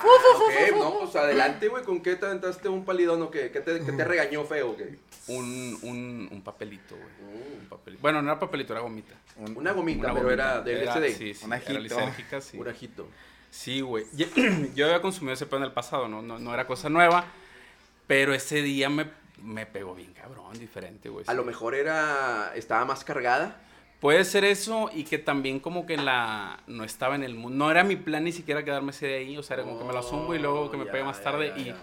Ah, ok, no, pues adelante, güey. ¿Con qué te aventaste un palidón o qué? ¿Qué te, qué te regañó feo, güey? un, un, un papelito, güey. Mm. Un papelito. Bueno, no era papelito, era gomita. un- Una gomita, Una pero gomita. era de LSD. Sí, sí, Un era sí. Un ajito. Sí, güey. Yo, yo había consumido ese pedo en el pasado, ¿no? No, no era cosa nueva. Pero ese día me, me pegó bien cabrón, diferente, güey. A sí. lo mejor era. Estaba más cargada. Puede ser eso y que también como que la... No estaba en el mundo. No era mi plan ni siquiera quedarme ese de ahí. O sea, era como que me la zumbo y luego que me Oh, pegue ya, más ya, tarde. ya, y ya.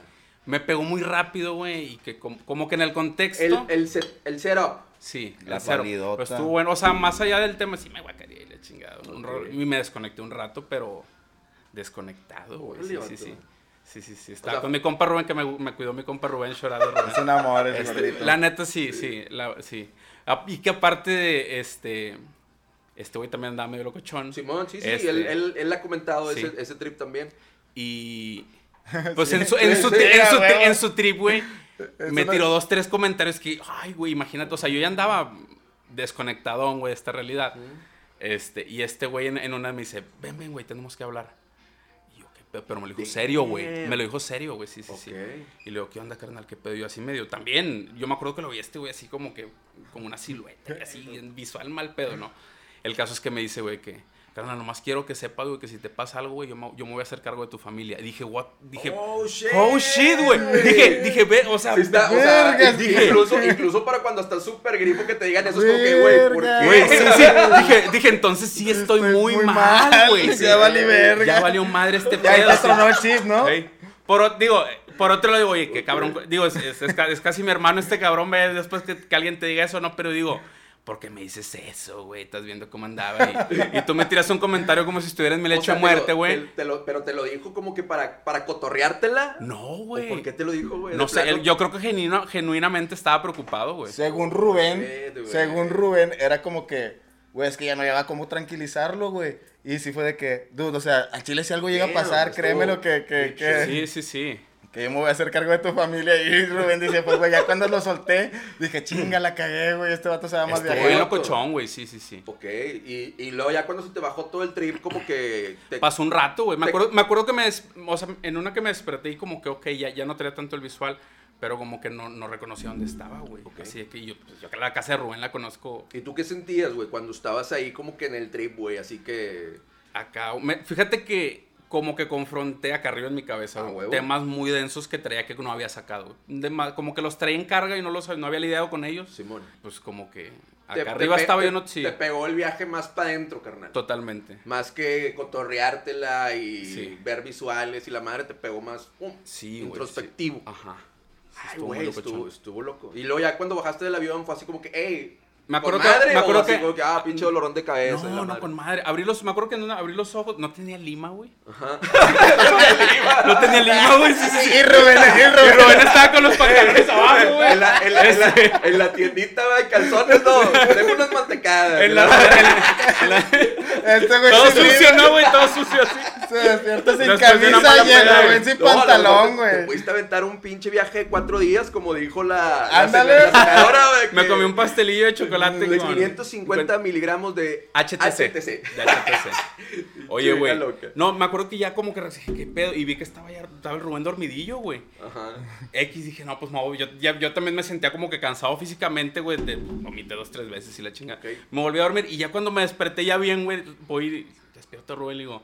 me pegó muy rápido, güey. Y que como, como que en el contexto... El, el, set- el setup. Sí, La el cero. Pero estuvo bueno. O sea, más allá del tema, sí me guacaría y la chingada. un Ok. ro- Y me desconecté un rato, pero desconectado, güey. Sí, sí, sí. Sí, sí, sí. Estaba sea, con mi compa Rubén, que me, me cuidó mi compa Rubén llorando. Rubén. Es un amor ese Este, la neta, sí, sí. la- sí. Ah, Y que aparte de este. Este güey también andaba medio locochón. Simón, sí, sí. Este, Él, él, él ha comentado Sí. ese, ese trip también. Y. Pues Sí, en, su, en, sí, su, sí, tri- en, a su, tri- huevo. en su trip, güey, me tiró dos, tres comentarios que, ay, güey, imagínate, o sea, yo ya andaba desconectadón, güey, de esta realidad. Este, y este güey en, en una me dice, ven, ven, güey, tenemos que hablar. Pero me lo dijo serio, güey. Me lo dijo serio, güey, sí, sí, sí. Y le digo, ¿qué onda, carnal? ¿Qué pedo? Yo así medio. También, yo me acuerdo que lo vi a este güey así como que, como una silueta, así visual mal pedo, ¿no? El caso es que me dice, güey, que, carnal, nomás quiero que sepas, güey, que si te pasa algo, güey, yo me, yo me voy a hacer cargo de tu familia. Y dije, what? Dije, Oh, shit. oh shit, güey. Dije, dije, ve, o sea, Sí está, o sea, Vergas, dije, incluso, incluso para cuando estás súper grifo que te digan eso, es como que, güey, ¿por qué? Güey, sí, sí. Dije, dije, entonces sí estoy, Estoy muy, muy mal, güey. ya Sí. valí verga. Ya valió madre este Ya pedo. sí. tronó el chip, ¿no? Por, digo, por otro lado digo, oye, que cabrón, digo, es, es- es ca- es casi mi hermano este cabrón, ve, después que, que alguien te diga eso, no, pero digo, ¿por qué me dices eso, güey? Estás viendo cómo andaba. Y, y tú me tiras un comentario como si estuviera en mi O lecho sea, te lo- muerte, güey. te- te lo- pero te lo dijo como que para, para cotorreártela. No, ¿O güey. ¿Por qué te lo dijo, güey? No sé, él- yo creo que genuino- genuinamente estaba preocupado, güey. Según Rubén, según Rubén, era como que, güey, es que ya no había cómo tranquilizarlo, güey. Y sí fue de que, dude, o sea, a Chile si algo llega a pasar, estuvo créemelo que, que, que, Sí, sí, sí. Que yo me voy a hacer cargo de tu familia. Y Rubén dice, pues, güey, ya cuando lo solté, dije, chinga, la cagué, güey, este vato se va más bien loco. locochón, güey, sí, sí, sí. Ok, y, y luego ya cuando se te bajó todo el trip, como que... Te, Pasó un rato, güey. Me Te- acuerdo, me acuerdo que me... des- O sea, en una que me desperté y como que, ok, ya, ya no traía tanto el visual, pero como que no, no reconocía dónde estaba, güey. Ok. Así de que yo, pues, yo la casa de Rubén la conozco ¿Y tú qué sentías, güey, cuando estabas ahí como que en el trip, güey? Así que... acá. Me- fíjate que como que confronté acá arriba en mi cabeza, Ah, güey, temas muy densos que traía que no había sacado. De como que los traía en carga y no, los, no había lidiado con ellos. Simón. Pues como que acá te arriba estaba te- yo no... Sí, Te pegó el viaje más para adentro, carnal. totalmente. Más que cotorreártela y Sí. ver visuales y la madre te pegó más Sí, introspectivo. Ajá. Ay, estuvo güey, estuvo, estuvo loco. Y luego ya cuando bajaste del avión fue así como que, hey, Me acuerdo ¿con que- madre? me acuerdo o que- como que, ah, pinche dolorón de cabeza. No, no, madre? con madre. Abrí los, me acuerdo que una- abrí los ojos, no tenía lima, güey. Ajá. No tenía lima, güey. Sí, sí, sí. Y Rubén, y Y Rubén. Rubén estaba con los pantalones abajo, güey. en, la, en, la, en, la, en la tiendita, güey, calzones, no. Tengo unas mantecadas. En la- en la- Este güey todo sucio, ¿no, güey? Todo sucio así. Se despierta sin de camisa y el Rubén güey. sin No, pantalón, mejor Te güey. pudiste aventar un pinche viaje de cuatro días, como dijo la. Ándale. güey. Me comí un pastelillo de chocolate de con... 550 miligramos de HTC. HTC. De HTC. Oye, güey. No, me acuerdo que ya como que dije, ¿qué pedo? Y vi que estaba ya estaba el Rubén dormidillo, güey. Ajá. X, dije, no, pues voy. Yo, ya- yo también me sentía como que cansado físicamente, güey. de- Vomité dos, tres veces y la chinga. Me volví a dormir y ya cuando me desperté ya bien, güey, voy y despierto a Rubén y digo,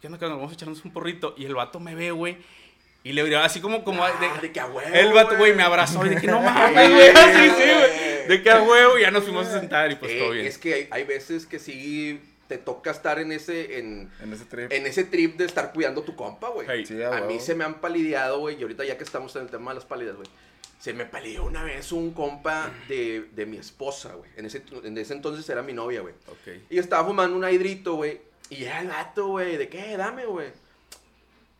¿qué onda, cabrón? Vamos a echarnos un porrito. Y el vato me ve, güey. Y le digo, así como, como Ah, de, de que a huevo, El vato, güey, me abrazó y de que no mames, güey. Así, sí, güey. De que a huevo, ya nos fuimos a sentar y pues Eh, todo bien. Es que hay, hay veces que sí te toca estar en ese, en, En ese trip. en ese trip de estar cuidando tu compa, güey. Hey. Sí, A huevo. mí se me han palideado, güey, y ahorita ya que estamos en el tema de las pálidas, güey. Se me palideó una vez un compa de, de mi esposa, güey. En ese, en ese entonces era mi novia, güey. Y yo estaba fumando un hidrito, güey. Y era el vato, güey. ¿De qué? Dame, güey.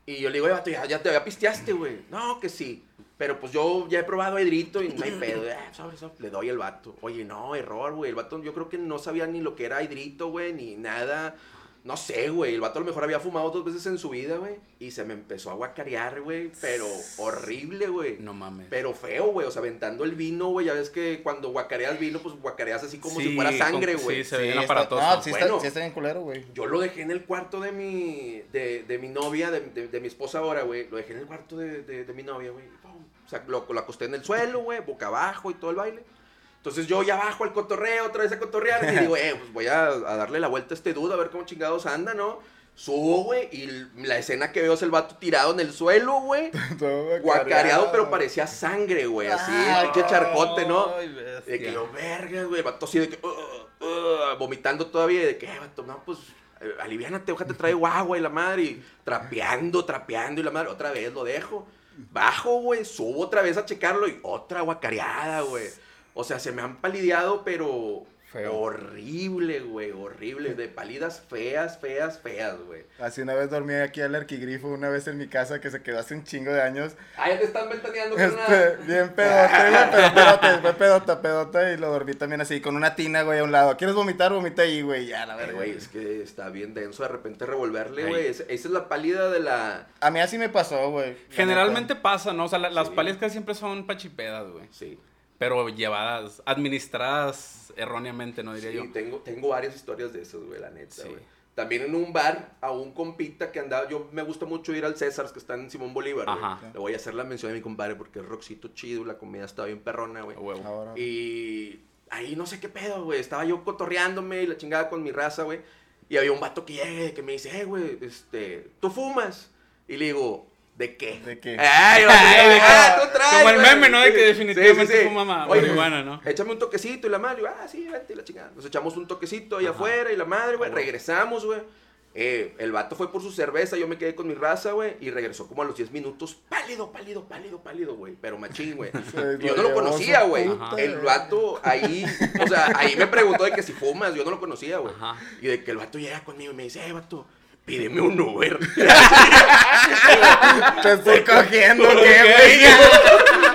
Y yo le digo, "Oye, vato, ya, ya te había pisteaste, güey. No, que sí. Pero pues yo ya he probado hidrito y no hay pedo. Ah, sobre eso le doy al vato. Oye, no, error, güey. El vato yo creo que no sabía ni lo que era hidrito, güey, ni nada. No sé, güey. El vato a lo mejor había fumado dos veces en su vida, güey. Y se me empezó a guacarear, güey. Pero horrible, güey. No mames. Pero feo, güey. O sea, aventando el vino, güey. Ya ves que cuando guacareas vino, pues guacareas así como Sí, si fuera sangre, güey. sí, se ve bien está- aparatoso. No, sí está, Bueno. sí está bien culero, güey. Yo lo dejé en el cuarto de mi, de, de mi novia, de, de- de mi esposa ahora, güey. Lo dejé en el cuarto de, de- de mi novia, güey. Sea, lo, lo acosté en el suelo, güey, boca abajo y todo el baile. Entonces yo ya bajo al cotorreo, otra vez a cotorrear. Y digo, eh, pues voy a, a darle la vuelta a este dude, a ver cómo chingados anda, ¿no? Subo, güey, y la escena que veo es el vato tirado en el suelo, güey. Guacareado, pero parecía sangre, güey, así, Ay, pinche charcote, ¿no? Ay, De que yo, verga, güey, vato así de que, "Ugh, ugh", vomitando todavía, de que, "Eh, vato, no, pues, eh, aliviánate, ojalá te traigo agua y la madre, y trapeando, trapeando, y la madre, otra vez lo dejo. Bajo, güey, subo otra vez a checarlo, y otra guacareada, güey. O sea, se me han palideado, pero Feo. horrible, güey, horrible, de palidas feas, feas, feas, güey. Así una vez dormí aquí al arquigrifo, una vez en mi casa que se quedó hace un chingo de años. Ah, ya te están ventaneando con Este, una... bien pedote, güey, pero pedote, fue pedota, pedota y lo dormí también así, con una tina, güey, a un lado. ¿Quieres vomitar? Vomita ahí, güey, ya, la verga. güey, es que está bien denso de repente revolverle, Ey. güey. Esa esa es la pálida de la... A mí así me pasó, güey. Generalmente pasa, ¿no? O sea, la- las Sí. palias casi siempre son pachipedas, güey. Sí. Pero llevadas, administradas erróneamente, ¿no? Diría Sí, yo. tengo, tengo varias historias de esas, güey, la neta, Sí. güey. También en un bar, a un compita que andaba, yo me gusta mucho ir al César, que está en Simón Bolívar, güey. Ajá. Le voy a hacer la mención a mi compadre porque es roxito chido, la comida está bien perrona, güey. A huevo. Ahora. Y ahí no sé qué pedo, güey. Estaba yo cotorreándome y la chingada con mi raza, güey. Y había un vato que llega que me dice, eh, güey, este, ¿tú fumas? Y le digo, ¿de qué? ¿De qué? Ay, Ay, ay, de que- ah, tú traes, como el güey. meme, ¿no? De que Sí, definitivamente sí, sí. fuma ma- Oye, marihuana, ¿no? Échame un toquecito y la madre, ah, sí, vente y la chingada. Nos echamos un toquecito ahí Ajá. afuera y la madre, güey. Ah. Regresamos, güey. Eh, el vato fue por su cerveza, yo me quedé con mi raza, güey, y regresó como a los 10 minutos, pálido, pálido, pálido, pálido, güey, pero machín, güey. Sí, Yo no lo conocía, güey. El vato ahí, o sea, ahí me preguntó de que si fumas, yo no lo conocía, güey. Ajá. Y de que el vato llega conmigo y me dice, eh, vato, pídeme un Uber. Te estoy cogiendo, ¿Por ¿qué, güey?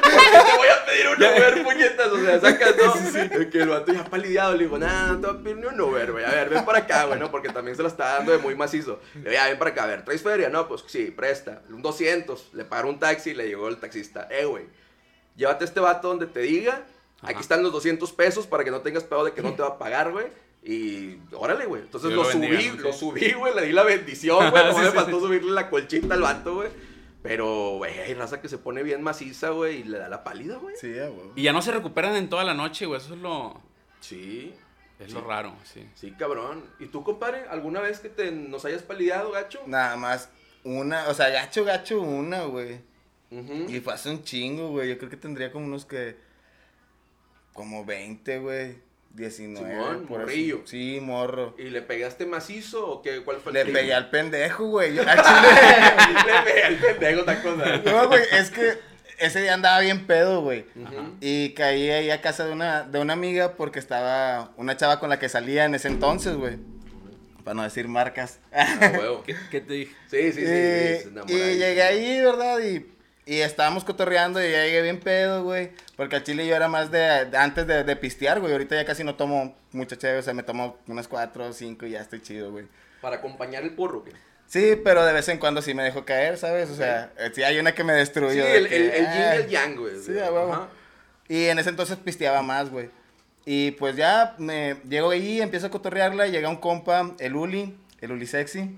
¿Por qué te voy a pedir un Uber, puñetas? O sea, sacas, ¿no? De que el vato ya palideado, le digo, nada, no te voy a pedir ni un Uber, güey. A ver, ven para acá, güey, ¿no? Porque también se lo está dando de muy macizo. Le digo, ya, ven para acá, a ver, ¿traes feria? No, pues sí, presta. Un 200, le pagaron un taxi y le llegó el taxista. Eh, güey, llévate a este vato donde te diga. Aquí Ajá. están los 200 pesos para que no tengas pedo de que no te va a pagar, güey. Y órale, güey. Entonces Dios lo lo bendiga, subí, ¿no? lo subí, güey. Le di la bendición, güey. No Sí, me faltó sí. subirle la colchita al vato, güey. Pero, güey, hay raza que se pone bien maciza, güey, y le da la pálida, güey. Sí, huevo. Y ya no se recuperan en toda la noche, güey. Eso es lo, Sí, es Sí. lo raro, sí. sí, cabrón. ¿Y tú, compadre, alguna vez que te nos hayas palideado, gacho? Nada más una, o sea, gacho, gacho, una, güey. Y fue hace un chingo, güey. Yo creo que tendría como unos que. Como 20, güey. 19. Simón, por así. morrillo. Sí, morro. ¿Y le pegaste macizo o qué? ¿Cuál fue el Le pegué al pendejo, güey. Yo- al chile- le pegué al pendejo, esta cosa. No, güey, es que ese día andaba bien pedo, güey. Y caí ahí a casa de una, de una amiga porque estaba una chava con la que salía en ese entonces, güey. Para no decir marcas. Ah, huevo. ¿Qué, qué te dije? Sí, sí, sí. sí, y, se y llegué ahí, ¿verdad? Y, y estábamos cotorreando y ya llegué bien pedo, güey. Porque al chile yo era más de, de antes de, de pistear, güey. Ahorita ya casi no tomo mucha chévere, o sea, me tomo unas cuatro o cinco y ya estoy chido, güey. Para acompañar el porro, ¿qué? Sí, pero de vez en cuando sí me dejo caer, ¿sabes? O sea, eh, sí hay una que me destruyó. Sí, el, que, el, el yin y ah, el yang, güey. Sí, huevo. Ajá. Y en ese entonces pisteaba más, güey. Y pues ya me llego ahí, empiezo a cotorrearla, y llega un compa, el Uli, el Uli Sexy.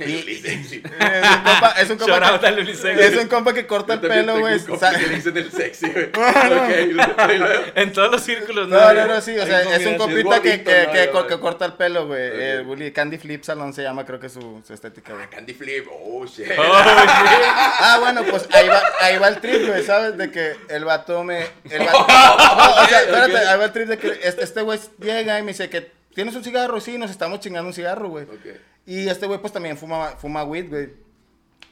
Es un compa, es un compa que, al Uli Sexy. es un compa que corta el pelo, güey. que dicen el sexy, no. Y luego- En todos los círculos, No, no, no, sí, o sea, es un compita que, bonito, que, ¿no? que, corta el pelo, güey. Uli Candy Flip Salon se llama, creo que su, su estética, güey. Ah, Candy Flip, oh, shit. Oh, sí. Ah, bueno, pues ahí va, ahí va el trip, güey, ¿sabes? De que el vato me... El vato, no, o sea, espérate, ahí va el trip de que este este güey llega y me dice que tienes un cigarro, sí, nos estamos chingando un cigarro, güey. Ok. Y este güey pues también fuma, fuma weed, güey.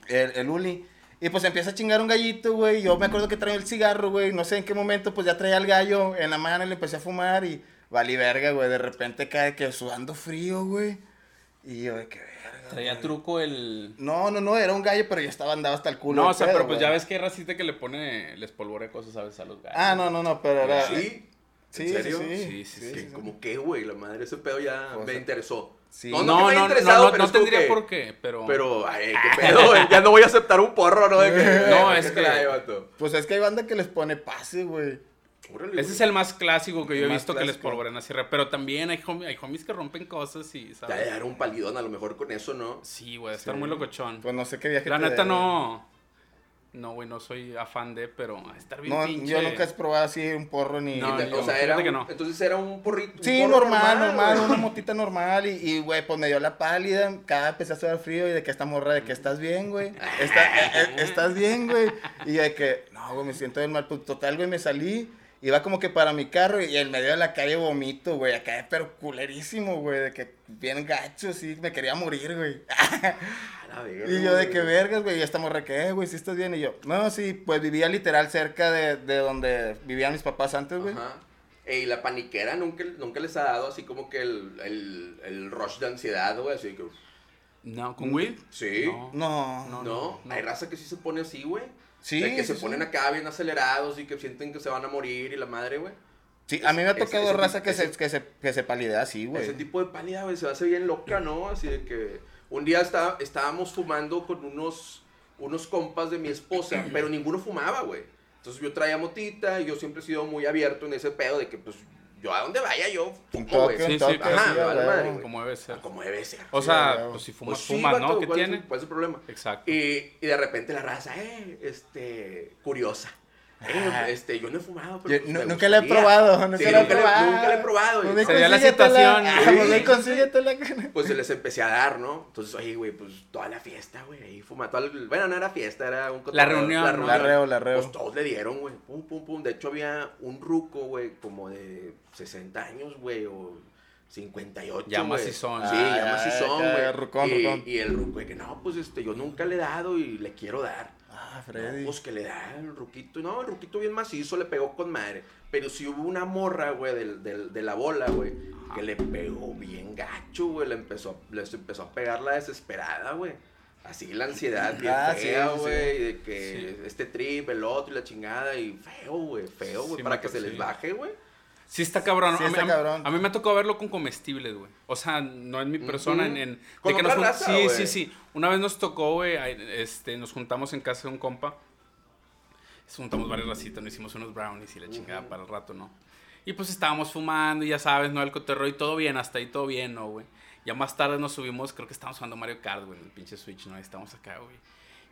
El, el Uli. Y pues empieza a chingar un gallito, güey. Yo me acuerdo que traía el cigarro, güey. No sé en qué momento, pues ya traía el gallo en la mano y le empecé a fumar y valí verga, güey. De repente cae que sudando frío, güey. Y yo, de qué verga. Traía güey. truco el... No, no, no, era un gallo, pero ya estaba andado hasta el culo. No, o sea, pedo, pero pues güey. ya ves que hay racita que le pone, les polvorea cosas a veces a los gallos. Ah, no, no, no, pero era. ¿Sí? Sí, ¿En sí, serio? sí. Sí, sí, sí. Como que, güey, la madre, ese pedo ya O me interesó. sí. No, No, no, no, me no, no, tendría que- por qué, pero... Pero, ay, qué pedo, güey. Ya no voy a aceptar un porro, ¿no? De que, No, es que-. Pues es que hay banda que les pone pase, güey. Órale, Ese es el más clásico que yo he visto que les polvorean así, pero también hay, homi- hay homies que rompen cosas y, Ya ¿sabes? le daré un palidón a lo mejor con eso, ¿no? Sí, güey, estar Sí. muy locochón. Pues no sé qué viaje La te neta no... No, güey, no soy afán de, pero a estar bien No, pinche... yo nunca he probado así un porro ni. No, yo- o sea, era que un- no. entonces era un porrito. un Sí, porro normal, normal, una motita normal. Y, y, güey, pues me dio la pálida. Cada empecé a sudar frío y de que esta morra, de que estás bien, güey. Está- eh, eh, estás bien, güey. Y de que, no, güey, me siento bien mal. Pues total, güey, me salí. Iba como que para mi carro y en medio de la calle vomito, güey. Acá, pero culerísimo, güey. De que bien gacho, sí, me quería morir, güey. A la verga, Y yo de que vergas, güey, y esta morra que, eh, güey, si estás bien. Y yo, no, sí, pues vivía literal cerca de, de donde vivían mis papás antes, güey. Ajá. Ey, la paniquera nunca, nunca les ha dado así como que el, el, el rush de ansiedad, güey, así que... No, ¿con weed? Sí. No. No, No, no, no. hay raza que sí se pone así, güey. Sí, De que se ponen acá bien acelerados y que sienten que se van a morir y la madre, güey. Sí, a mí me ha tocado ese raza que, ese- se, que, se, que se palidea así, güey. Ese tipo de pálida, güey, se hace bien loca, ¿no? Así de que un día está- estábamos fumando con unos, unos compas de mi esposa, pero ninguno fumaba, güey. Entonces yo traía motita y yo siempre he sido muy abierto en ese pedo de que, pues, yo a donde vaya, yo fumo, güey. Sí, sí. Ajá, sí, vale madre, güey. Como debe ser. Como debe ser. O sea, pues si fumas, Pues fumas, ¿no? ¿Qué ¿cuál es tiene? el- ¿Cuál es el problema? Exacto. Y, y de repente la raza, eh, este, curiosa. Eh, este, yo no he fumado, pero nunca la he probado, nunca Sí, la he nunca le- probado. nunca la he probado, Pues güey. ve, Sería la situación, Ah, sí. pues. Pues se les empecé a dar, ¿no? Entonces, oye, güey, pues toda la fiesta, güey, ahí fuma, toda bueno, no era fiesta, era un cotorreo, reunión, ¿no? La reo, la reo. Pues todos le dieron, güey, pum, pum, pum. De hecho, había un ruco, güey, como de 60 años, güey, o 58, Ya güey. macizón. Sí, Ah, ya ya, macizón, ya, güey. y, y el ruco, de que no, pues este, yo nunca le he dado y le quiero dar. Ah, No, Freddy. pues que le da el ruquito. No, el ruquito bien macizo le pegó con madre. Pero si hubo una morra, güey, del, del- de la bola, güey, que le pegó bien gacho, güey. Le empezó, les empezó a pegar la desesperada, güey. Así la ansiedad bien Ah, sí, fea, sí. güey. De que este trip, el otro y la chingada. Y feo, güey, feo, güey. Sí, para que se les sí. baje, güey. Sí está cabrón. Sí a, mí- está a mí- cabrón. a mí me ha tocado verlo con comestibles, güey. O sea, no en mi persona, en... en- Con de que nos raza, Sí, sí, sí. Una vez nos tocó, güey, este, nos juntamos en casa de un compa. Nos juntamos varias racitas, nos hicimos unos brownies y la chingada para el rato, ¿no? Y pues estábamos fumando y ya sabes, ¿no? El cotorreo y todo bien, hasta ahí todo bien, ¿no, güey? Ya más tarde nos subimos, creo que estábamos jugando Mario Kart, güey, en el pinche Switch, ¿no? Ahí estábamos acá, güey.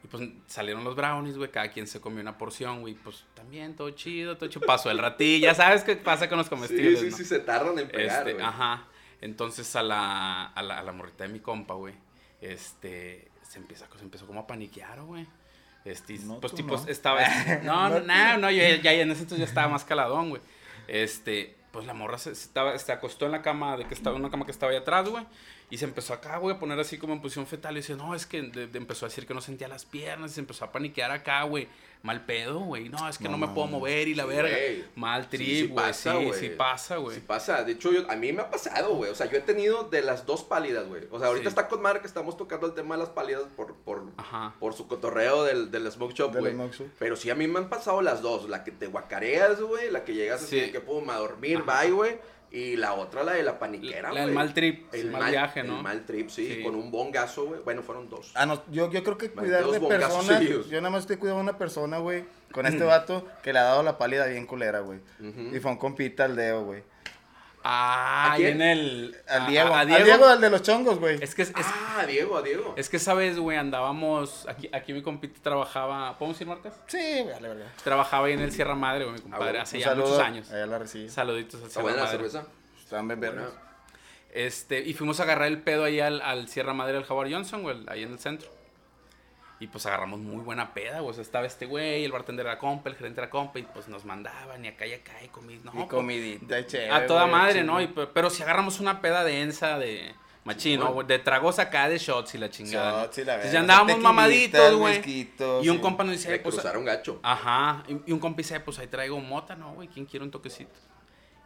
Y pues salieron los brownies, güey, cada quien se comió una porción, güey. Pues también todo chido, todo chido. Pasó el ratillo, ya sabes qué pasa con los Sí, comestibles, sí, ¿no? sí, se tardan en pegar, Este, güey. ajá. Entonces a la, a la, a la morrita de mi compa, güey, este, se empieza, se empezó como a paniquear, güey. Este, No, pues tipo, no. estaba, no, no, no, no, yo ya, ya en ese entonces ya estaba más caladón, güey. Este, pues la morra se, estaba, se acostó en la cama, de que estaba, en una cama que estaba ahí atrás, güey. Y se empezó acá, güey, a poner así como en posición fetal. Y dice, no, es que empezó a decir que no sentía las piernas. Y se empezó a paniquear acá, güey. Mal pedo, güey. No, es que no, No me puedo mover y la verga. Mal Sí, sí trip, güey. Sí, pasa, sí, güey. pasa, güey. Sí pasa. De hecho, yo- a mí me ha pasado, güey. O sea, yo he tenido de las dos pálidas, güey. O sea, ahorita Sí. está con madre que estamos tocando el tema de las pálidas por, por, Ajá. por su cotorreo del, del smoke shop, güey. Pero sí, a mí me han pasado las dos. La que te guacareas, güey. La que llegas así de que pum, a dormir, Ajá. bye, güey. Y la otra, la de la paniquera, La güey. del mal trip, El mal mal, viaje, ¿no? El mal trip, sí, Sí. Con un bongazo, güey. Bueno, fueron dos. Ah, no, yo, yo creo que cuidar de personas. seguidos. Yo nada más estoy cuidando a una persona, güey. Con este vato que le ha dado la pálida bien culera, güey. Y fue un compita al Deo, güey. Ah, ¿A y quién? en el. Al a- Diego. a Al Diego, al de los chongos, güey. Es que es, es, Ah, a Diego, a Diego. es que esa vez, güey, andábamos. Aquí, aquí mi compita trabajaba. ¿Podemos decir marcas? Sí, güey, la verdad. Trabajaba ahí en el Sierra Madre, güey, mi compadre. bueno. hace ya saludo. muchos años. Allá la recibe. Saluditos al ¿Está Sierra buena la Madre. cerveza? Están bien verdes. Este, y fuimos a agarrar el pedo ahí al, al Sierra Madre, al Howard Johnson, güey, ahí en el centro. Y pues agarramos muy buena peda, güey. O sea, estaba este güey, el bartender era compa, el gerente era compa, y pues nos mandaban y acá y acá y comí. No, y pues, comidita chévere. A toda güey, madre. ¿no? Y, pe- pero si agarramos una peda densa de machín, ¿no? Simón. De tragos acá, de shots y la chingada. Shots y la Entonces ya andábamos mamaditos, güey. Y un sí. compa nos dice, pues, cruzaron gacho. Ajá. Y, y un compa dice, pues ahí traigo mota, ¿no, güey? ¿Quién quiere un toquecito?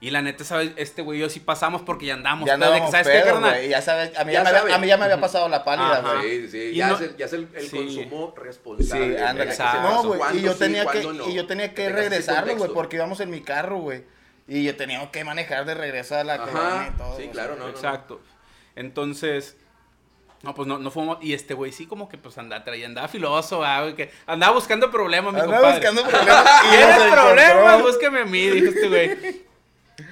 Y la neta, ¿sabes? Este güey y yo sí pasamos porque ya andamos. Ya pedo andábamos ¿Sabes qué, pedos, carnal? Ya sabes, a mí Ya ya, me había, sabe. a mí ya me había pasado la pálida, güey. Sí, sí, Y ya, no- es el, ya es el, el Sí. consumo Sí, responsable. Hay que Exacto. No, güey, y yo sí, tenía que, no. y yo tenía que regresarlo, güey, porque íbamos en mi carro, güey. Y yo tenía que manejar de regreso a la Ajá, colonia y todo. sí, claro, no, no, Exacto. Entonces, no, pues no, no fuimos. Y este güey sí, como que pues andaba, traía, andaba filoso, ah, güey, que andaba buscando problemas, mi Andaba compadre. buscando problemas y ¿Tienes los encontró. problemas? Búsqueme a mí, dijo este güey.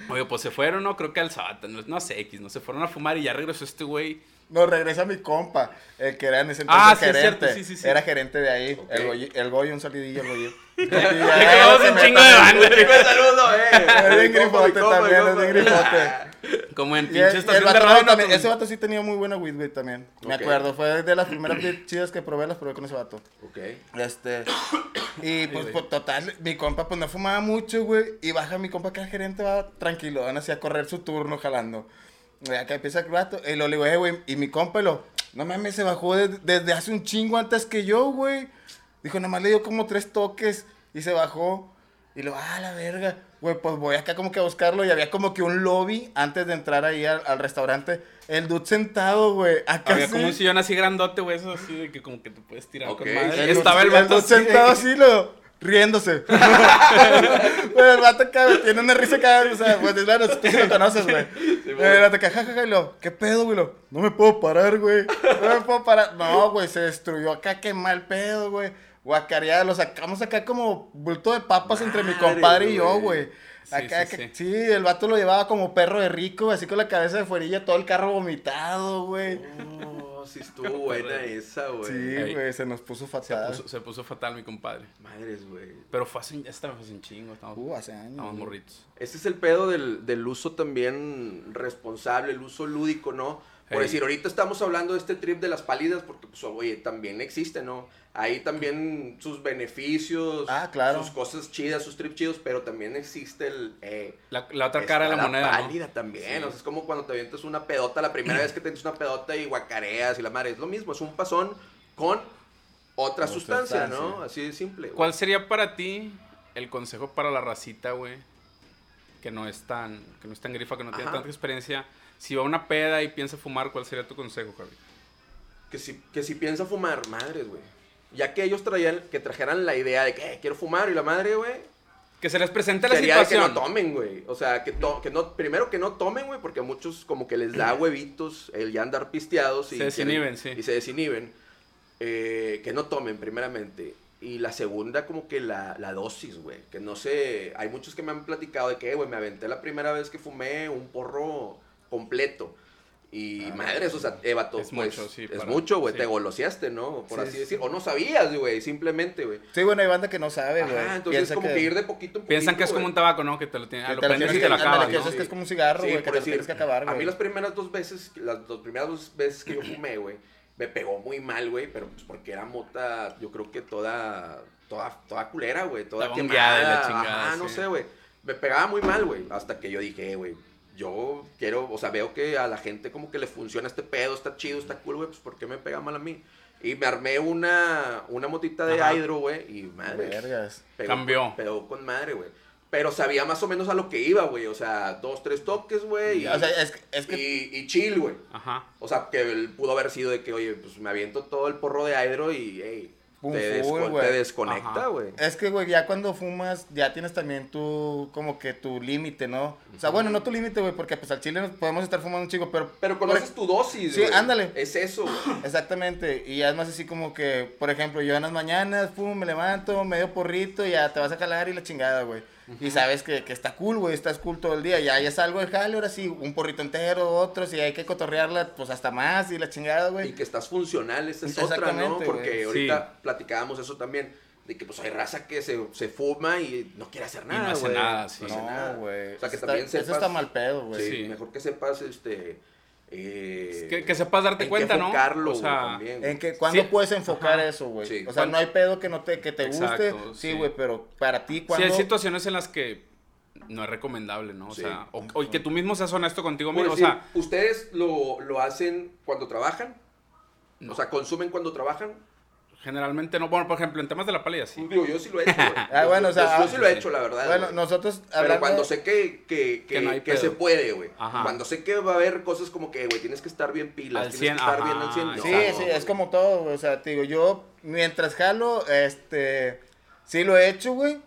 Oye, pues se fueron, no, creo que al sótano, no sé, X, no se fueron a fumar y ya regresó este güey. No, regresa mi compa, el que era en ese Ah, entonces sí, es gerente. cierto, sí, sí, sí. Era gerente de ahí. El, Goyi, el Goyo, un salidillo, el Goyo. Le quedamos un chingo de banda. Un saludo, eh. Es mi grifote también, es compa. grifote. Como en Y pinche el, el estación vato de radio. ¿no? también- Con- ese vato sí tenía muy buena weed, güey, también. Me acuerdo, fue de las primeras chidas que probé, las probé con ese vato. Ok. Este. Y pues, pues, total, mi compa pues no fumaba mucho, güey. Y baja mi compa que el gerente va tranquilo, así a correr su turno jalando. Y acá empieza el rato. Y lo le digo, eh, güey. Y mi compa lo, no mames, se bajó de- desde hace un chingo antes que yo, güey. Dijo, nomás le dio como tres toques y se bajó. Y lo, ah, la verga. Güey, pues voy acá como que a buscarlo. Y había como que un lobby antes de entrar ahí al, al restaurante. El dude sentado, güey. Acá Había como un sillón así grandote, güey, eso así de que como que te puedes tirar con madre. El Estaba el dude- vato dude sentado así, lo, riéndose. Güey, el vato acá tiene una risa acá, o sea, pues claro, tú sí lo conoces, güey. el vato acá, jajaja, y lo, ¿qué pedo, güey? Lo, no me puedo parar, güey. No me puedo parar. No, güey, se destruyó acá, qué mal pedo, güey. Guacareada, lo sacamos acá como bulto de papas entre mi compadre y yo, güey. Sí, Acá, sí, que- sí. sí, el vato lo llevaba como perro de rico, güey, así con la cabeza de fuerilla, todo el carro vomitado, güey. Oh, sí estuvo buena esa, güey. Sí, Ey. güey, se nos puso se fatal. puso, se puso fatal mi compadre. Madres, güey. Pero fue hace, esta fue hace un chingo, estamos, Uh, hace años. estamos morritos. Ese es el pedo del, del uso también responsable, el uso lúdico, ¿no? Por decir, ahorita estamos hablando de este trip de las pálidas porque, pues, oye, también existe, ¿no? Hay también sus beneficios, Ah, claro. sus cosas chidas, sus trips chidos, pero también existe el... eh, La, la otra cara de la moneda, ¿no? también, Sí. o sea, es como cuando te avientas una pedota, la primera vez que te avientas una pedota y guacareas y la madre, es lo mismo, es un pasón con otra sustancia, ¿no? Así de simple. güey. ¿Cuál sería para ti el consejo para la racita, güey? Que no es tan, que no es tan grifa, que no tiene tanta experiencia. Si va a una peda y piensa fumar, ¿cuál sería tu consejo, Javi? Que si, que si piensa fumar, madres, güey. Ya que ellos traían, que trajeran la idea de que "Eh, quiero fumar y la madre, güey, Que se les presente la de que situación. no tomen, güey. O sea, que, to- que no, primero que no tomen, güey, porque a muchos como que les da huevitos el ya andar pisteados. Y Se desinhiben, quieren- sí. Y se desinhiben. Eh, que no tomen, primeramente. Y la segunda, como que la, la dosis, güey. Que no sé, hay muchos que me han platicado de que, "Eh, güey, me aventé la primera vez que fumé un porro completo. Y Ah, madres, o sea, eh, vato, Es pues, mucho, sí, Es para- mucho, güey, sí. te goloseaste, ¿no? Por Sí, así sí, decir. sí. O no sabías, güey, simplemente, güey. Sí, bueno, hay banda que no sabe, güey. Ajá, entonces es como que... ir de poquito en poquito, Piensan que es como un tabaco, ¿no? Que te lo ah, lo prendes tienes y que- te lo acabas, que ¿no? eso es que es como un cigarro, Sí, güey, que por te tienes que acabar, A güey. mí las primeras dos veces, las dos primeras dos veces que yo fumé, güey, me pegó muy mal, güey, pero pues porque era mota, yo creo que toda, toda, toda culera, güey, toda quemada. chingada, Ajá, no sé, güey. Me pegaba muy mal, güey, hasta que yo dije, "Eh, güey, yo quiero, o sea, veo que a la gente como que le funciona este pedo, está chido, está cool, güey, pues ¿por qué me pega mal a mí? Y me armé una, una motita de Ajá. hydro, güey, y madre. Vergas. Pegó Cambió. Con, pegó con madre, güey. Pero sabía más o menos a lo que iba, güey. O sea, dos, tres toques, güey. y- O sea, es, que- es que y, y chill, güey. Ajá. O sea, que él pudo haber sido de que, oye, pues me aviento todo el porro de hydro y, hey, Pum, te, desco- te desconecta, güey. Es que, güey, ya cuando fumas, ya tienes también tu, como que tu límite, ¿no? O sea, bueno, no tu límite, güey, porque pues al chile nos podemos estar fumando un chico, pero... Pero por conoces tu dosis, Sí, güey. ándale. Es eso, güey. Exactamente, y ya es más así como que, por ejemplo, yo en las mañanas, pum, me levanto, medio porrito, y ya te vas a calar y la chingada, güey. Y sabes que, que está cool, güey, estás cool todo el día. Ya, ya salgo del jale, ahora sí, un porrito entero, otro, si hay que cotorrearla, pues hasta más y la chingada, Y güey. que estás funcional, esa es otra, ¿no? Porque ahorita platicábamos eso también. De que pues hay raza que se, se fuma y no quiere hacer no nada, hace güey. nada, sí. No hace nada. No, güey. O sea, que Eso también está- sepas. Eso está mal pedo, güey. Sí, Sí. mejor que sepas, este. Eh, Que, que sepas darte en cuenta, ¿no? enfocarlo, O sea, también, güey. En que cuando Sí. puedes enfocar Ajá. eso, güey. Sí. O sea, Cuando- no hay pedo que no te, que te guste. Exacto, Sí, sí. güey, pero para ti sí, cuando... hay situaciones en las que no es recomendable, ¿no? O Sí. sea, o, o que tú mismo seas honesto contigo mismo. O sea, ¿ustedes lo, lo hacen cuando trabajan? No. O sea, ¿consumen cuando trabajan? Generalmente no. Bueno, por ejemplo, en temas de la pálida, sí. Digo, yo sí lo he hecho, güey. Ah, bueno, o sea, yo, yo sí lo he hecho, la verdad. Bueno, güey. nosotros Pero cuando sé que, que, que, Que no hay que pedo. se puede, güey. Ajá. Cuando sé que va a haber cosas como que, güey, tienes que estar bien pilas, Al tienes 100, que estar ajá, bien al 100. no, Sí, sí, güey. es como todo, güey. O sea, te digo, yo mientras jalo, este, sí lo he hecho, güey.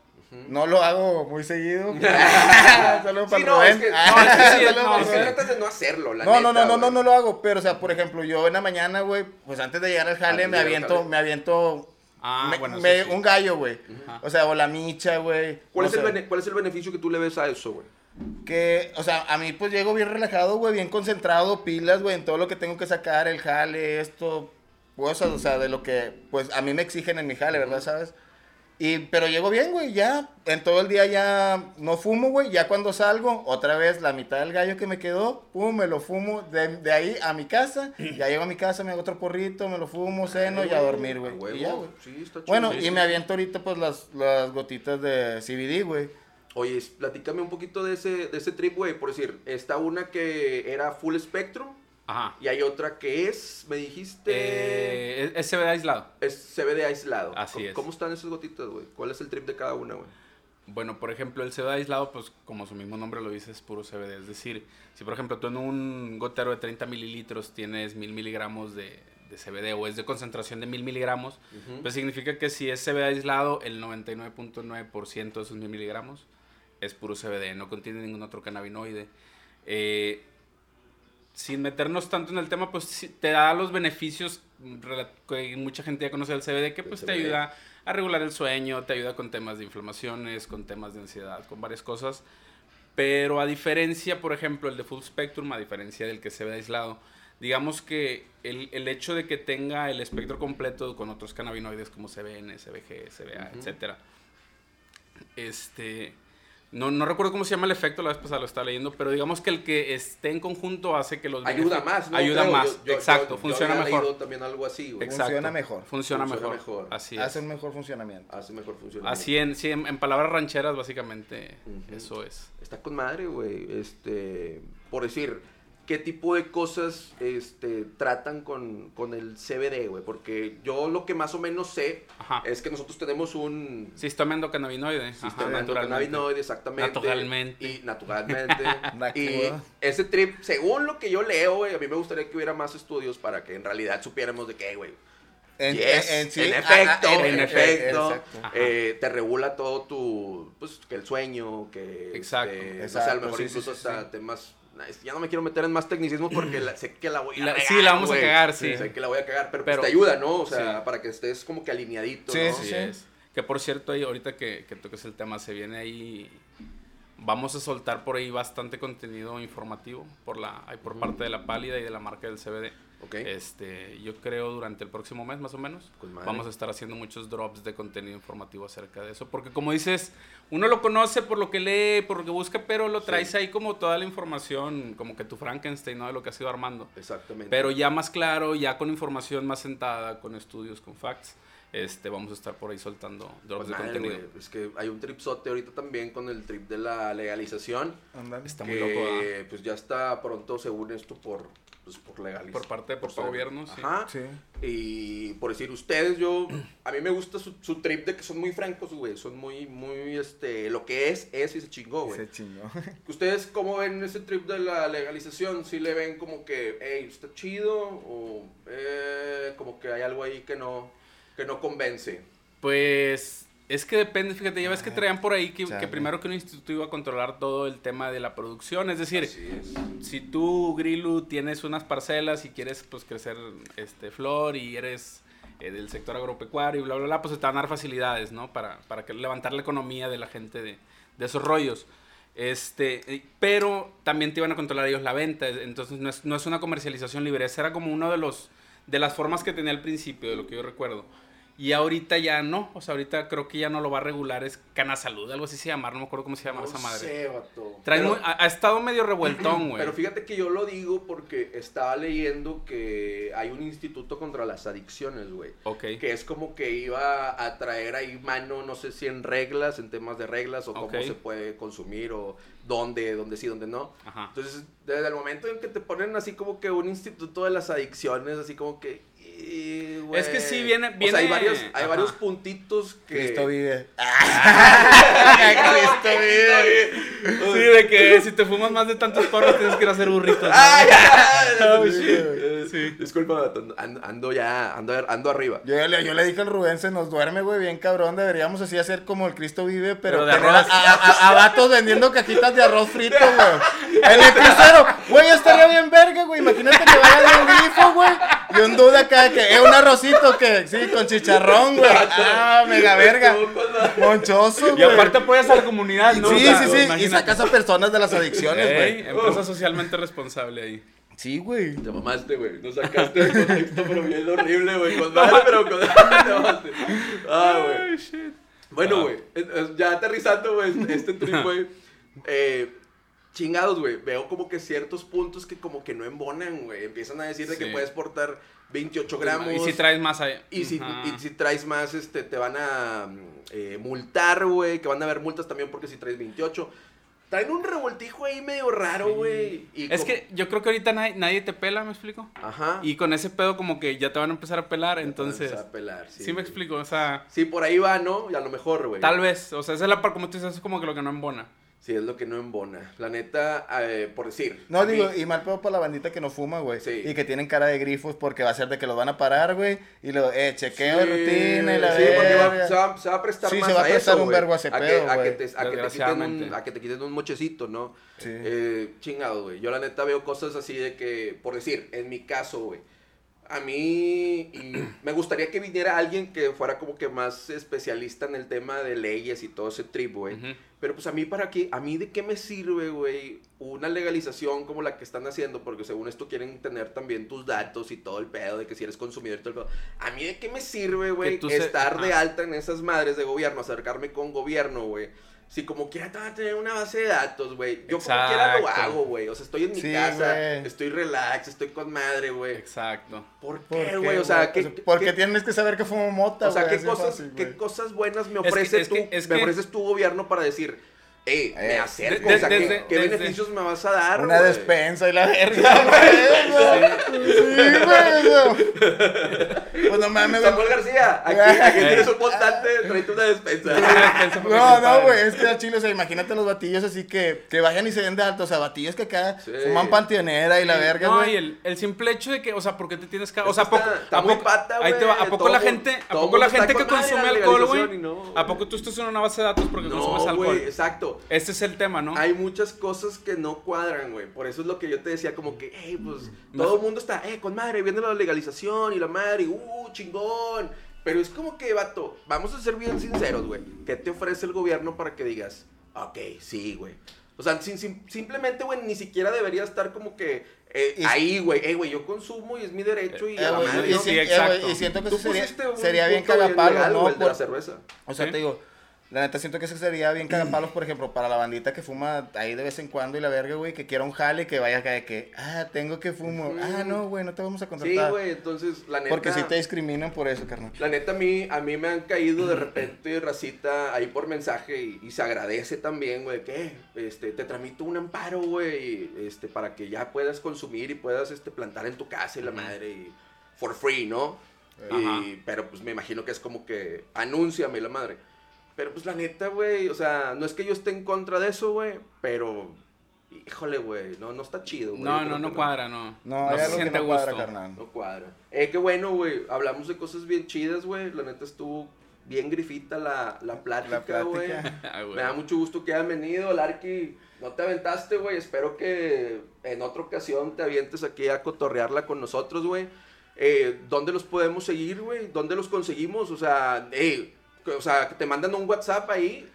No lo hago muy seguido. Saludos Sí, para no, Rubén. es que, no, es que sí, no, es que Rubén. tratas de no hacerlo, la No, no, neta, no, no, no, no lo hago. Pero, o sea, por ejemplo, yo en la mañana, güey, pues antes de llegar al jale, me aviento, me aviento Ah, me- bueno, me- eso sí. un gallo, güey. O sea, o la micha, güey. ¿Cuál, no es el ¿Cuál es el beneficio que tú le ves a eso, güey? Que, o sea, a mí pues llego bien relajado, güey, bien concentrado, pilas, güey, en todo lo que tengo que sacar, el jale, esto, cosas, o sea, de lo que, pues, a mí me exigen en mi jale, ¿verdad? ¿Sabes? Y, pero llego bien, güey, ya, en todo el día ya no fumo, güey, ya cuando salgo, otra vez la mitad del gallo que me quedó, pum, me lo fumo de, de ahí a mi casa, ya llego a mi casa, me hago otro porrito, me lo fumo, ceno y a dormir, güey. huevo, Y ya, güey. Sí, está chido. Bueno, y me aviento ahorita, pues, las, las gotitas de CBD, güey. Oye, platícame un poquito de ese, de ese trip, güey. Por decir, está una que era full spectrum Ajá. y hay otra que es, me dijiste, Eh, es- es CBD aislado. es CBD aislado. Así ¿Cómo, es. ¿Cómo están esas gotitas, güey? ¿Cuál es el trip de cada una, güey? Bueno, por ejemplo, el CBD aislado, pues como su mismo nombre lo dice, es puro CBD. Es decir, si por ejemplo tú en un gotero de 30 mililitros tienes mil miligramos de, de CBD o es de concentración de mil miligramos, Ujú. pues significa que si es CBD aislado, el 99.9% de esos mil miligramos es puro CBD, no contiene ningún otro cannabinoide. Eh, sin meternos tanto en el tema, pues te da los beneficios que mucha gente ya conoce del CBD, que pues te ayuda a regular el sueño, te ayuda con temas de inflamaciones, con temas de ansiedad, con varias cosas. Pero a diferencia, por ejemplo, el de Full Spectrum, a diferencia del que se ve aislado, digamos que el, el hecho de que tenga el espectro completo con otros cannabinoides como CBN, CBG, CBA, Ujú. etcétera, este, No, no recuerdo cómo se llama el efecto, la vez pasada lo estaba leyendo, pero digamos que el que esté en conjunto hace que los Ayuda más, ¿no? Ayuda más, yo- yo- exacto, yo- yo funciona había mejor. leído también algo así, güey. Exacto. Funciona mejor. Funciona, Funciona mejor. mejor. Así es. Hace un mejor funcionamiento. Hace mejor función. Así en, sí, en, en palabras rancheras, básicamente, eso es. Está con madre, güey. Este, por decir, ¿qué tipo de cosas este, tratan con, con el CBD, güey? Porque yo lo que más o menos sé Ajá. es que nosotros tenemos un Sistema endocannabinoide. Ajá, sistema naturalmente. endocannabinoide, exactamente. Naturalmente. Y naturalmente. y ese trip, según lo que yo leo, güey, a mí me gustaría que hubiera más estudios para que en realidad supiéramos de qué, güey. En, Yes, en sí, en ah, efecto, ah, en en efecto. Ajá. eh, te regula todo tu, pues, que el sueño, que, Exacto. este, no sé, Exacto, a lo mejor sí, incluso sí, sí, hasta temas, ya no me quiero meter en más tecnicismos porque la- sé que la voy a La- regar, sí, la vamos a cagar, sí. Sé que la voy a cagar, pero, Pero- pues te ayuda, ¿no? O sea, sí. para que estés como que alineadito, Sí, ¿no? sí, Así sí. es. Que por cierto, ahí, ahorita que, que toques el tema, se viene ahí. Vamos a soltar por ahí bastante contenido informativo por, la, por parte de la pálida y de la marca del CBD. Ok. Este, yo creo durante el próximo mes más o menos vamos a estar haciendo muchos drops de contenido informativo acerca de eso. Porque como dices, uno lo conoce por lo que lee, por lo que busca, pero lo traes ahí como toda la información, como que tu Frankenstein, ¿no? De lo que has ido armando. Exactamente. Pero ya más claro, ya con información más sentada, con estudios, con facts, este, vamos a estar por ahí soltando drops de madre, contenido. Es que hay un tripsote ahorita también con el trip de la legalización. Ándale. Está que muy loco, ¿verdad? pues ya está pronto según esto por pues, por legalizar Por parte de por todo. gobierno, sí. Ajá. Sí. Y por decir ustedes, yo a mí me gusta su, su trip de que son muy francos, güey, son muy muy este lo que es es y se chingó, güey. Se chingó. ¿Ustedes cómo ven ese trip de la legalización? ¿Si le ven como que, hey, está chido? ¿O eh, como que hay algo ahí que no, que no convence? Pues es que depende, fíjate, ya ves que Ah, traían por ahí que, primero que un instituto iba a controlar todo el tema de la producción, es decir, es. si tú, Grilu, tienes unas parcelas y quieres pues crecer este flor y eres eh, del sector agropecuario y bla, bla, bla, pues te van a dar facilidades, ¿no? Para, para que levantar la economía de la gente de, de esos rollos. Este, eh, pero también te iban a controlar ellos la venta, entonces no es, no es una comercialización libre, esa era como uno de los de las formas que tenía al principio, de lo que yo recuerdo. Y ahorita ya no, o sea, ahorita creo que ya no lo va a regular, es Cana Salud, algo así se llama, no me acuerdo cómo se llama No esa madre. sé, vato. Trae Pero- muy- ha, ha estado medio revueltón, güey. Pero fíjate que yo lo digo porque estaba leyendo que hay un instituto contra las adicciones, güey. Ok. Que es como que iba a traer ahí mano, no sé si en reglas, en temas de reglas, o cómo se puede consumir, o dónde, dónde sí, dónde no. Ajá. Entonces, desde el momento en que te ponen así como que un instituto de las adicciones, así como que... Es que sí, viene- O sea, hay viene- varios, hay ajá. varios puntitos que... Cristo vive. Cristo vive. Sí, de que si te fumas más de tantos porros tienes que ir a hacer burritos. ¿no? Ay, ay, Oh, Sí. Disculpa, ando, ya, ando, ando arriba. Yo le, yo le dije al Rubén, se nos duerme, güey, bien cabrón. Deberíamos así hacer como el Cristo vive, pero, Pero de arroz. A, a- a- a vatos vendiendo cajitas de arroz frito, güey. En el crucero, güey, estaría bien verga, güey. Imagínate que vaya de un grifo, güey. Y un dude acá que es un arrocito que, sí, con chicharrón, güey. Ah, mega verga. Monchoso, Y güey. aparte apoyas a la comunidad, ¿no? Sí, O sea, sí, sí. Y sacas a personas de las adicciones, Ey, güey. empresa socialmente responsable ahí. Sí, güey. Te mamaste, güey. Nos sacaste del contexto, pero bien horrible, güey. Con madre, pero con. Te mamaste. Ah, güey. shit. Bueno, Ah. güey. eh, eh, Ya aterrizando, güey, este trip, güey. Eh, chingados, güey. Veo como que ciertos puntos que como que no embonan, güey. Empiezan a decir de que puedes portar 28 gramos. Y si traes más ahí. Y si, Ajá. y si traes más, este, te van a eh, multar, güey. Que van a haber multas también porque si traes 28. Traen un revoltijo ahí medio raro, güey. Es que yo creo que ahorita nadie, nadie te pela, ¿me explico? Ajá. Y con ese pedo como que ya te van a empezar a pelar, entonces... Vamos a pelar, sí, Sí me explico, o sea... Sí, por ahí va, ¿no? Y a lo mejor, güey. Tal vez, o sea, esa es la parte, como tú dices, es como que lo que no embona. Sí, es lo que no embona. La neta, eh, por decir. No, a mí- digo, y mal pedo para la bandita que no fuma, güey. Sí. Y que tienen cara de grifos porque va a ser de que los van a parar, güey. Y lo, eh, chequeo de Sí, rutina y la Sí, porque va- se, va, se va a prestar Sí, más se va a prestar eso, un vergo a ese que, pedo, a que güey. te, a que te quiten un, a que te quiten un mochecito, ¿no? Sí. Eh, chingado, güey. Yo la neta veo cosas así de que, por decir, en mi caso, güey. A mí y me gustaría que viniera alguien que fuera como que más especialista en el tema de leyes y todo ese trip, güey. Pero pues a mí para qué, a mí de qué me sirve, güey, una legalización como la que están haciendo, porque según esto quieren tener también tus datos y todo el pedo de que si eres consumidor y todo el pedo. A mí de qué me sirve, güey, se- estar de alta en esas madres de gobierno, acercarme con gobierno, güey. Si como quiera te van a tener una base de datos, güey. Yo como Exacto. quiera lo hago, güey. O sea, estoy en mi Sí, casa, güey. estoy relax, estoy con madre, güey. Exacto. ¿Por ¿Por qué, güey? O sea, ¿qué, qué- porque qué- tienes que saber que fumo mota, o sea, güey, ¿qué cosas, fácil, qué güey. cosas buenas me que- ofrece es tú, que- es me que- ofreces tu gobierno para decir, me Eh, acerco, de- o sea, ¿qué- desde- ¿qué, desde- beneficios me vas a dar, Una güey? despensa y la verga, güey. Sí, güey. Pues no mames, Samuel García, aquí, aquí Eh. tienes un montante, tráete una despensa. No, no, güey, es que a Chile, o sea, imagínate los batillos así que, que vayan y se den de alto, o sea, batillos que acá Sí. fuman panteonera y la verga, No, güey. y el, el simple hecho de que, o sea, ¿por qué te tienes que.? O sea, que ¿a poco, está- está a poco- pata, ahí te va, güey, ¿a poco todo la gente, a poco la gente que consume alcohol, güey? ¿A poco tú estás en una base de datos porque consumes alcohol? güey, exacto. Este es el tema, ¿no? Hay muchas cosas que no cuadran, güey. Por eso es lo que yo te decía, como que, hey, pues, Mm. todo el mundo está, eh, con madre, viendo la legalización y la madre, uh, chingón. Pero es como que, vato, vamos a ser bien sinceros, güey. ¿Qué te ofrece el gobierno para que digas, ok, sí, güey? O sea, sin- sin- simplemente, güey, ni siquiera debería estar como que eh, ahí, güey, eh, güey, yo consumo y es mi derecho y Eh, a la güey, madre. y, ¿no? sí, si- eh, exacto. güey, y siento que Tú eso sería, sería bien legal, ¿no? el de la cerveza. O sea, Sí. te digo, la neta siento que eso sería bien cagapalos, por ejemplo, para la bandita que fuma ahí de vez en cuando y la verga, güey, que quiera un jale y que vaya acá de que, ah, tengo que fumo. Ah, no, güey, no te vamos a Sí, contratar. güey, entonces, la neta. Porque si te discriminan por eso, carnal. La neta, a mí, a mí me han caído de repente racita ahí por mensaje y, y se agradece también, güey, que este, te tramito un amparo, güey, este, para que ya puedas consumir y puedas este, plantar en tu casa y la madre y for free, ¿no? Y- pero pues me imagino que es como que anúnciame la madre. Pero pues la neta, güey, o sea, no es que yo esté en contra de eso, güey, pero híjole, güey, no, no está chido, güey. No, no, no cuadra, no. No, hay se siente no cuadra, carnal. No cuadra. Eh, qué bueno, güey. Hablamos de cosas bien chidas, güey. La neta estuvo bien grifita la, la plática, güey. Ah, güey. Me da mucho gusto que hayan venido. Larky, no te aventaste, güey. Espero que en otra ocasión te avientes aquí a cotorrearla con nosotros, güey. Eh, ¿Dónde los podemos seguir, güey? ¿Dónde los conseguimos? O sea, eh, o sea, que te mandan un WhatsApp ahí.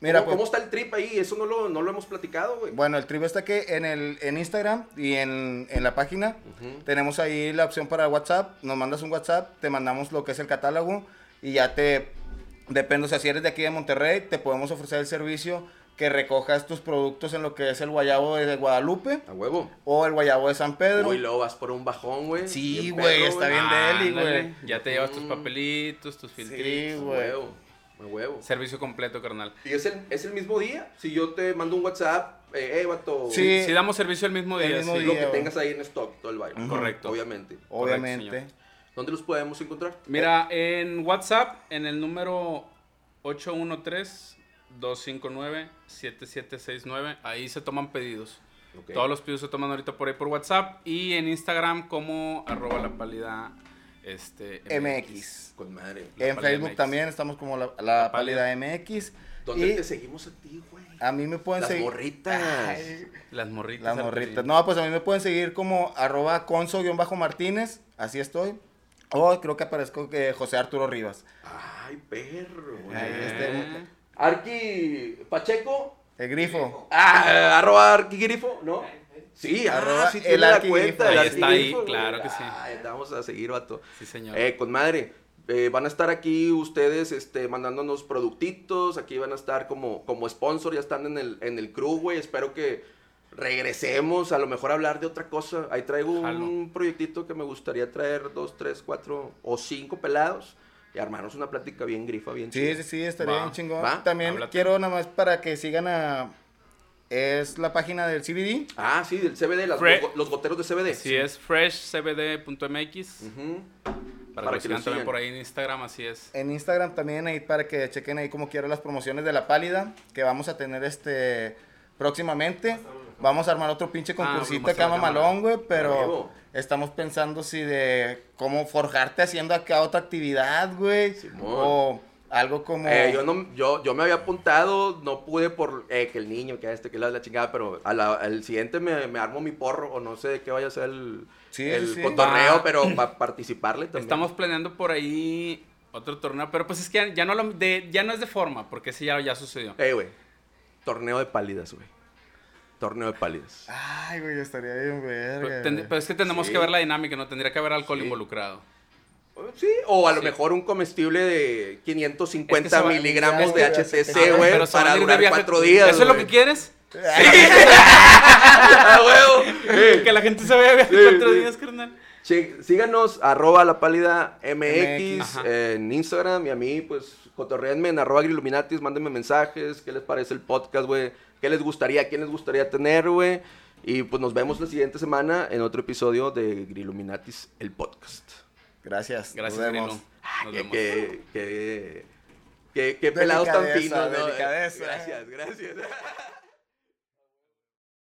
Mira, ¿Cómo, pues- cómo está el trip ahí? Eso no lo, no lo hemos platicado, güey. Bueno, el tribu está que en, el, en Instagram y en, en la página tenemos ahí la opción para WhatsApp. Nos mandas un WhatsApp, te mandamos lo que es el catálogo y ya te, depende, o sea, si eres de aquí de Monterrey, te podemos ofrecer el servicio que recojas tus productos en lo que es el guayabo de Guadalupe A huevo. o el guayabo de San Pedro. Uy, luego vas por un bajón, güey. Sí, güey, está bien deli, güey. Ya te llevas tus Mm. papelitos, tus Sí, filtritos. A güey. huevo. A huevo. Servicio completo, carnal. ¿Y es el, es el mismo día? Si yo te mando un WhatsApp, eh, eh, vato. Sí. Si damos servicio el mismo El día, mismo sí. Lo día. que güey. tengas ahí en stock, todo el baile. Correcto. Obviamente. Obviamente. señor. ¿Dónde los podemos encontrar? Mira, en WhatsApp, en el número 813-259-7769, ahí se toman pedidos. Todos los pedidos se toman ahorita por ahí por WhatsApp y en Instagram como arroba la pálida este, MX. Con madre. La En Facebook MX. también estamos como la, la Pálida. Pálida MX. ¿Dónde y te seguimos a ti, güey? a mí me pueden Las seguir. morritas. Ay, Las morritas. Las morritas. No, pues a mí me pueden seguir como arroba conso-martínez. Así estoy. O creo que aparezco que José Arturo Rivas. Ay, perro. este- Eh, Arqui Pacheco. El grifo. Ah, arroba Arqui Grifo, ¿no? Sí, Arroba arroba sí el tiene la Arqui cuenta. Grifo. el Ahí está ahí, claro que sí. Vamos a seguir, vato. Sí, señor. Eh, con madre. Eh, van a estar aquí ustedes este, mandándonos productitos. Aquí van a estar como, como sponsor. Ya están en el, en el crew, güey. Espero que regresemos. A lo mejor a hablar de otra cosa. Ahí traigo un Jalo. proyectito que me gustaría traer dos, tres, cuatro o cinco pelados. Y armarnos una plática bien grifa, bien Sí, sí, sí, estaría Va, bien chingón. va, También háblate. quiero nada más para que sigan a... Es la página del CBD. Ah, sí, del CBD, las- Fre- los, los goteros de CBD. Así es, freshcbd.mx. Ujú. Para, Para que que lo sigan también por ahí en Instagram, así es. En Instagram también ahí para que chequen ahí como quiero las promociones de la pálida que vamos a tener este próximamente. Vamos a armar otro pinche Ah, concursito vamos a acá la cámara. mamalón, güey, pero Huevo. Estamos pensando si de cómo forjarte haciendo acá otra actividad, güey. Simón. O algo como Eh, yo, no, yo, yo me había apuntado, no pude por eh, que el niño, que este, que la, la chingada, pero a la- al siguiente me, me armo mi porro, o no sé de qué vaya a ser el, Sí, el sí, cotorreo, Va. pero para participarle también. Estamos planeando por ahí otro torneo, pero pues es que ya, ya no, lo- de, ya no es de forma, porque ese ya, ya sucedió. Eh, güey, torneo de pálidas, güey. Torneo de pálidas. Ay, güey, estaría bien verga. Pero, ten- güey. pero es que tenemos Sí. que ver la dinámica, no tendría que haber alcohol Sí. involucrado. Sí, o a lo Sí. mejor un comestible de Es 550 que se va- miligramos de HTC, güey, para durar cuatro días. ¿Eso es lo que quieres? ¡A huevo! Que la gente se vaya a viaje Sí, cuatro sí. días, carnal. Sí, síganos, arroba la pálida MX, en Instagram y a mí, pues, cotorreenme en arroba Griluminatis, mándenme mensajes, qué les parece el podcast, güey, qué les gustaría, quién les gustaría tener, güey. Y pues nos vemos la siguiente semana en otro episodio de Griluminatis, el podcast. Gracias. Gracias, nos vemos. Nos pelados tan finos, ¿no? delicadeza. Gracias, gracias.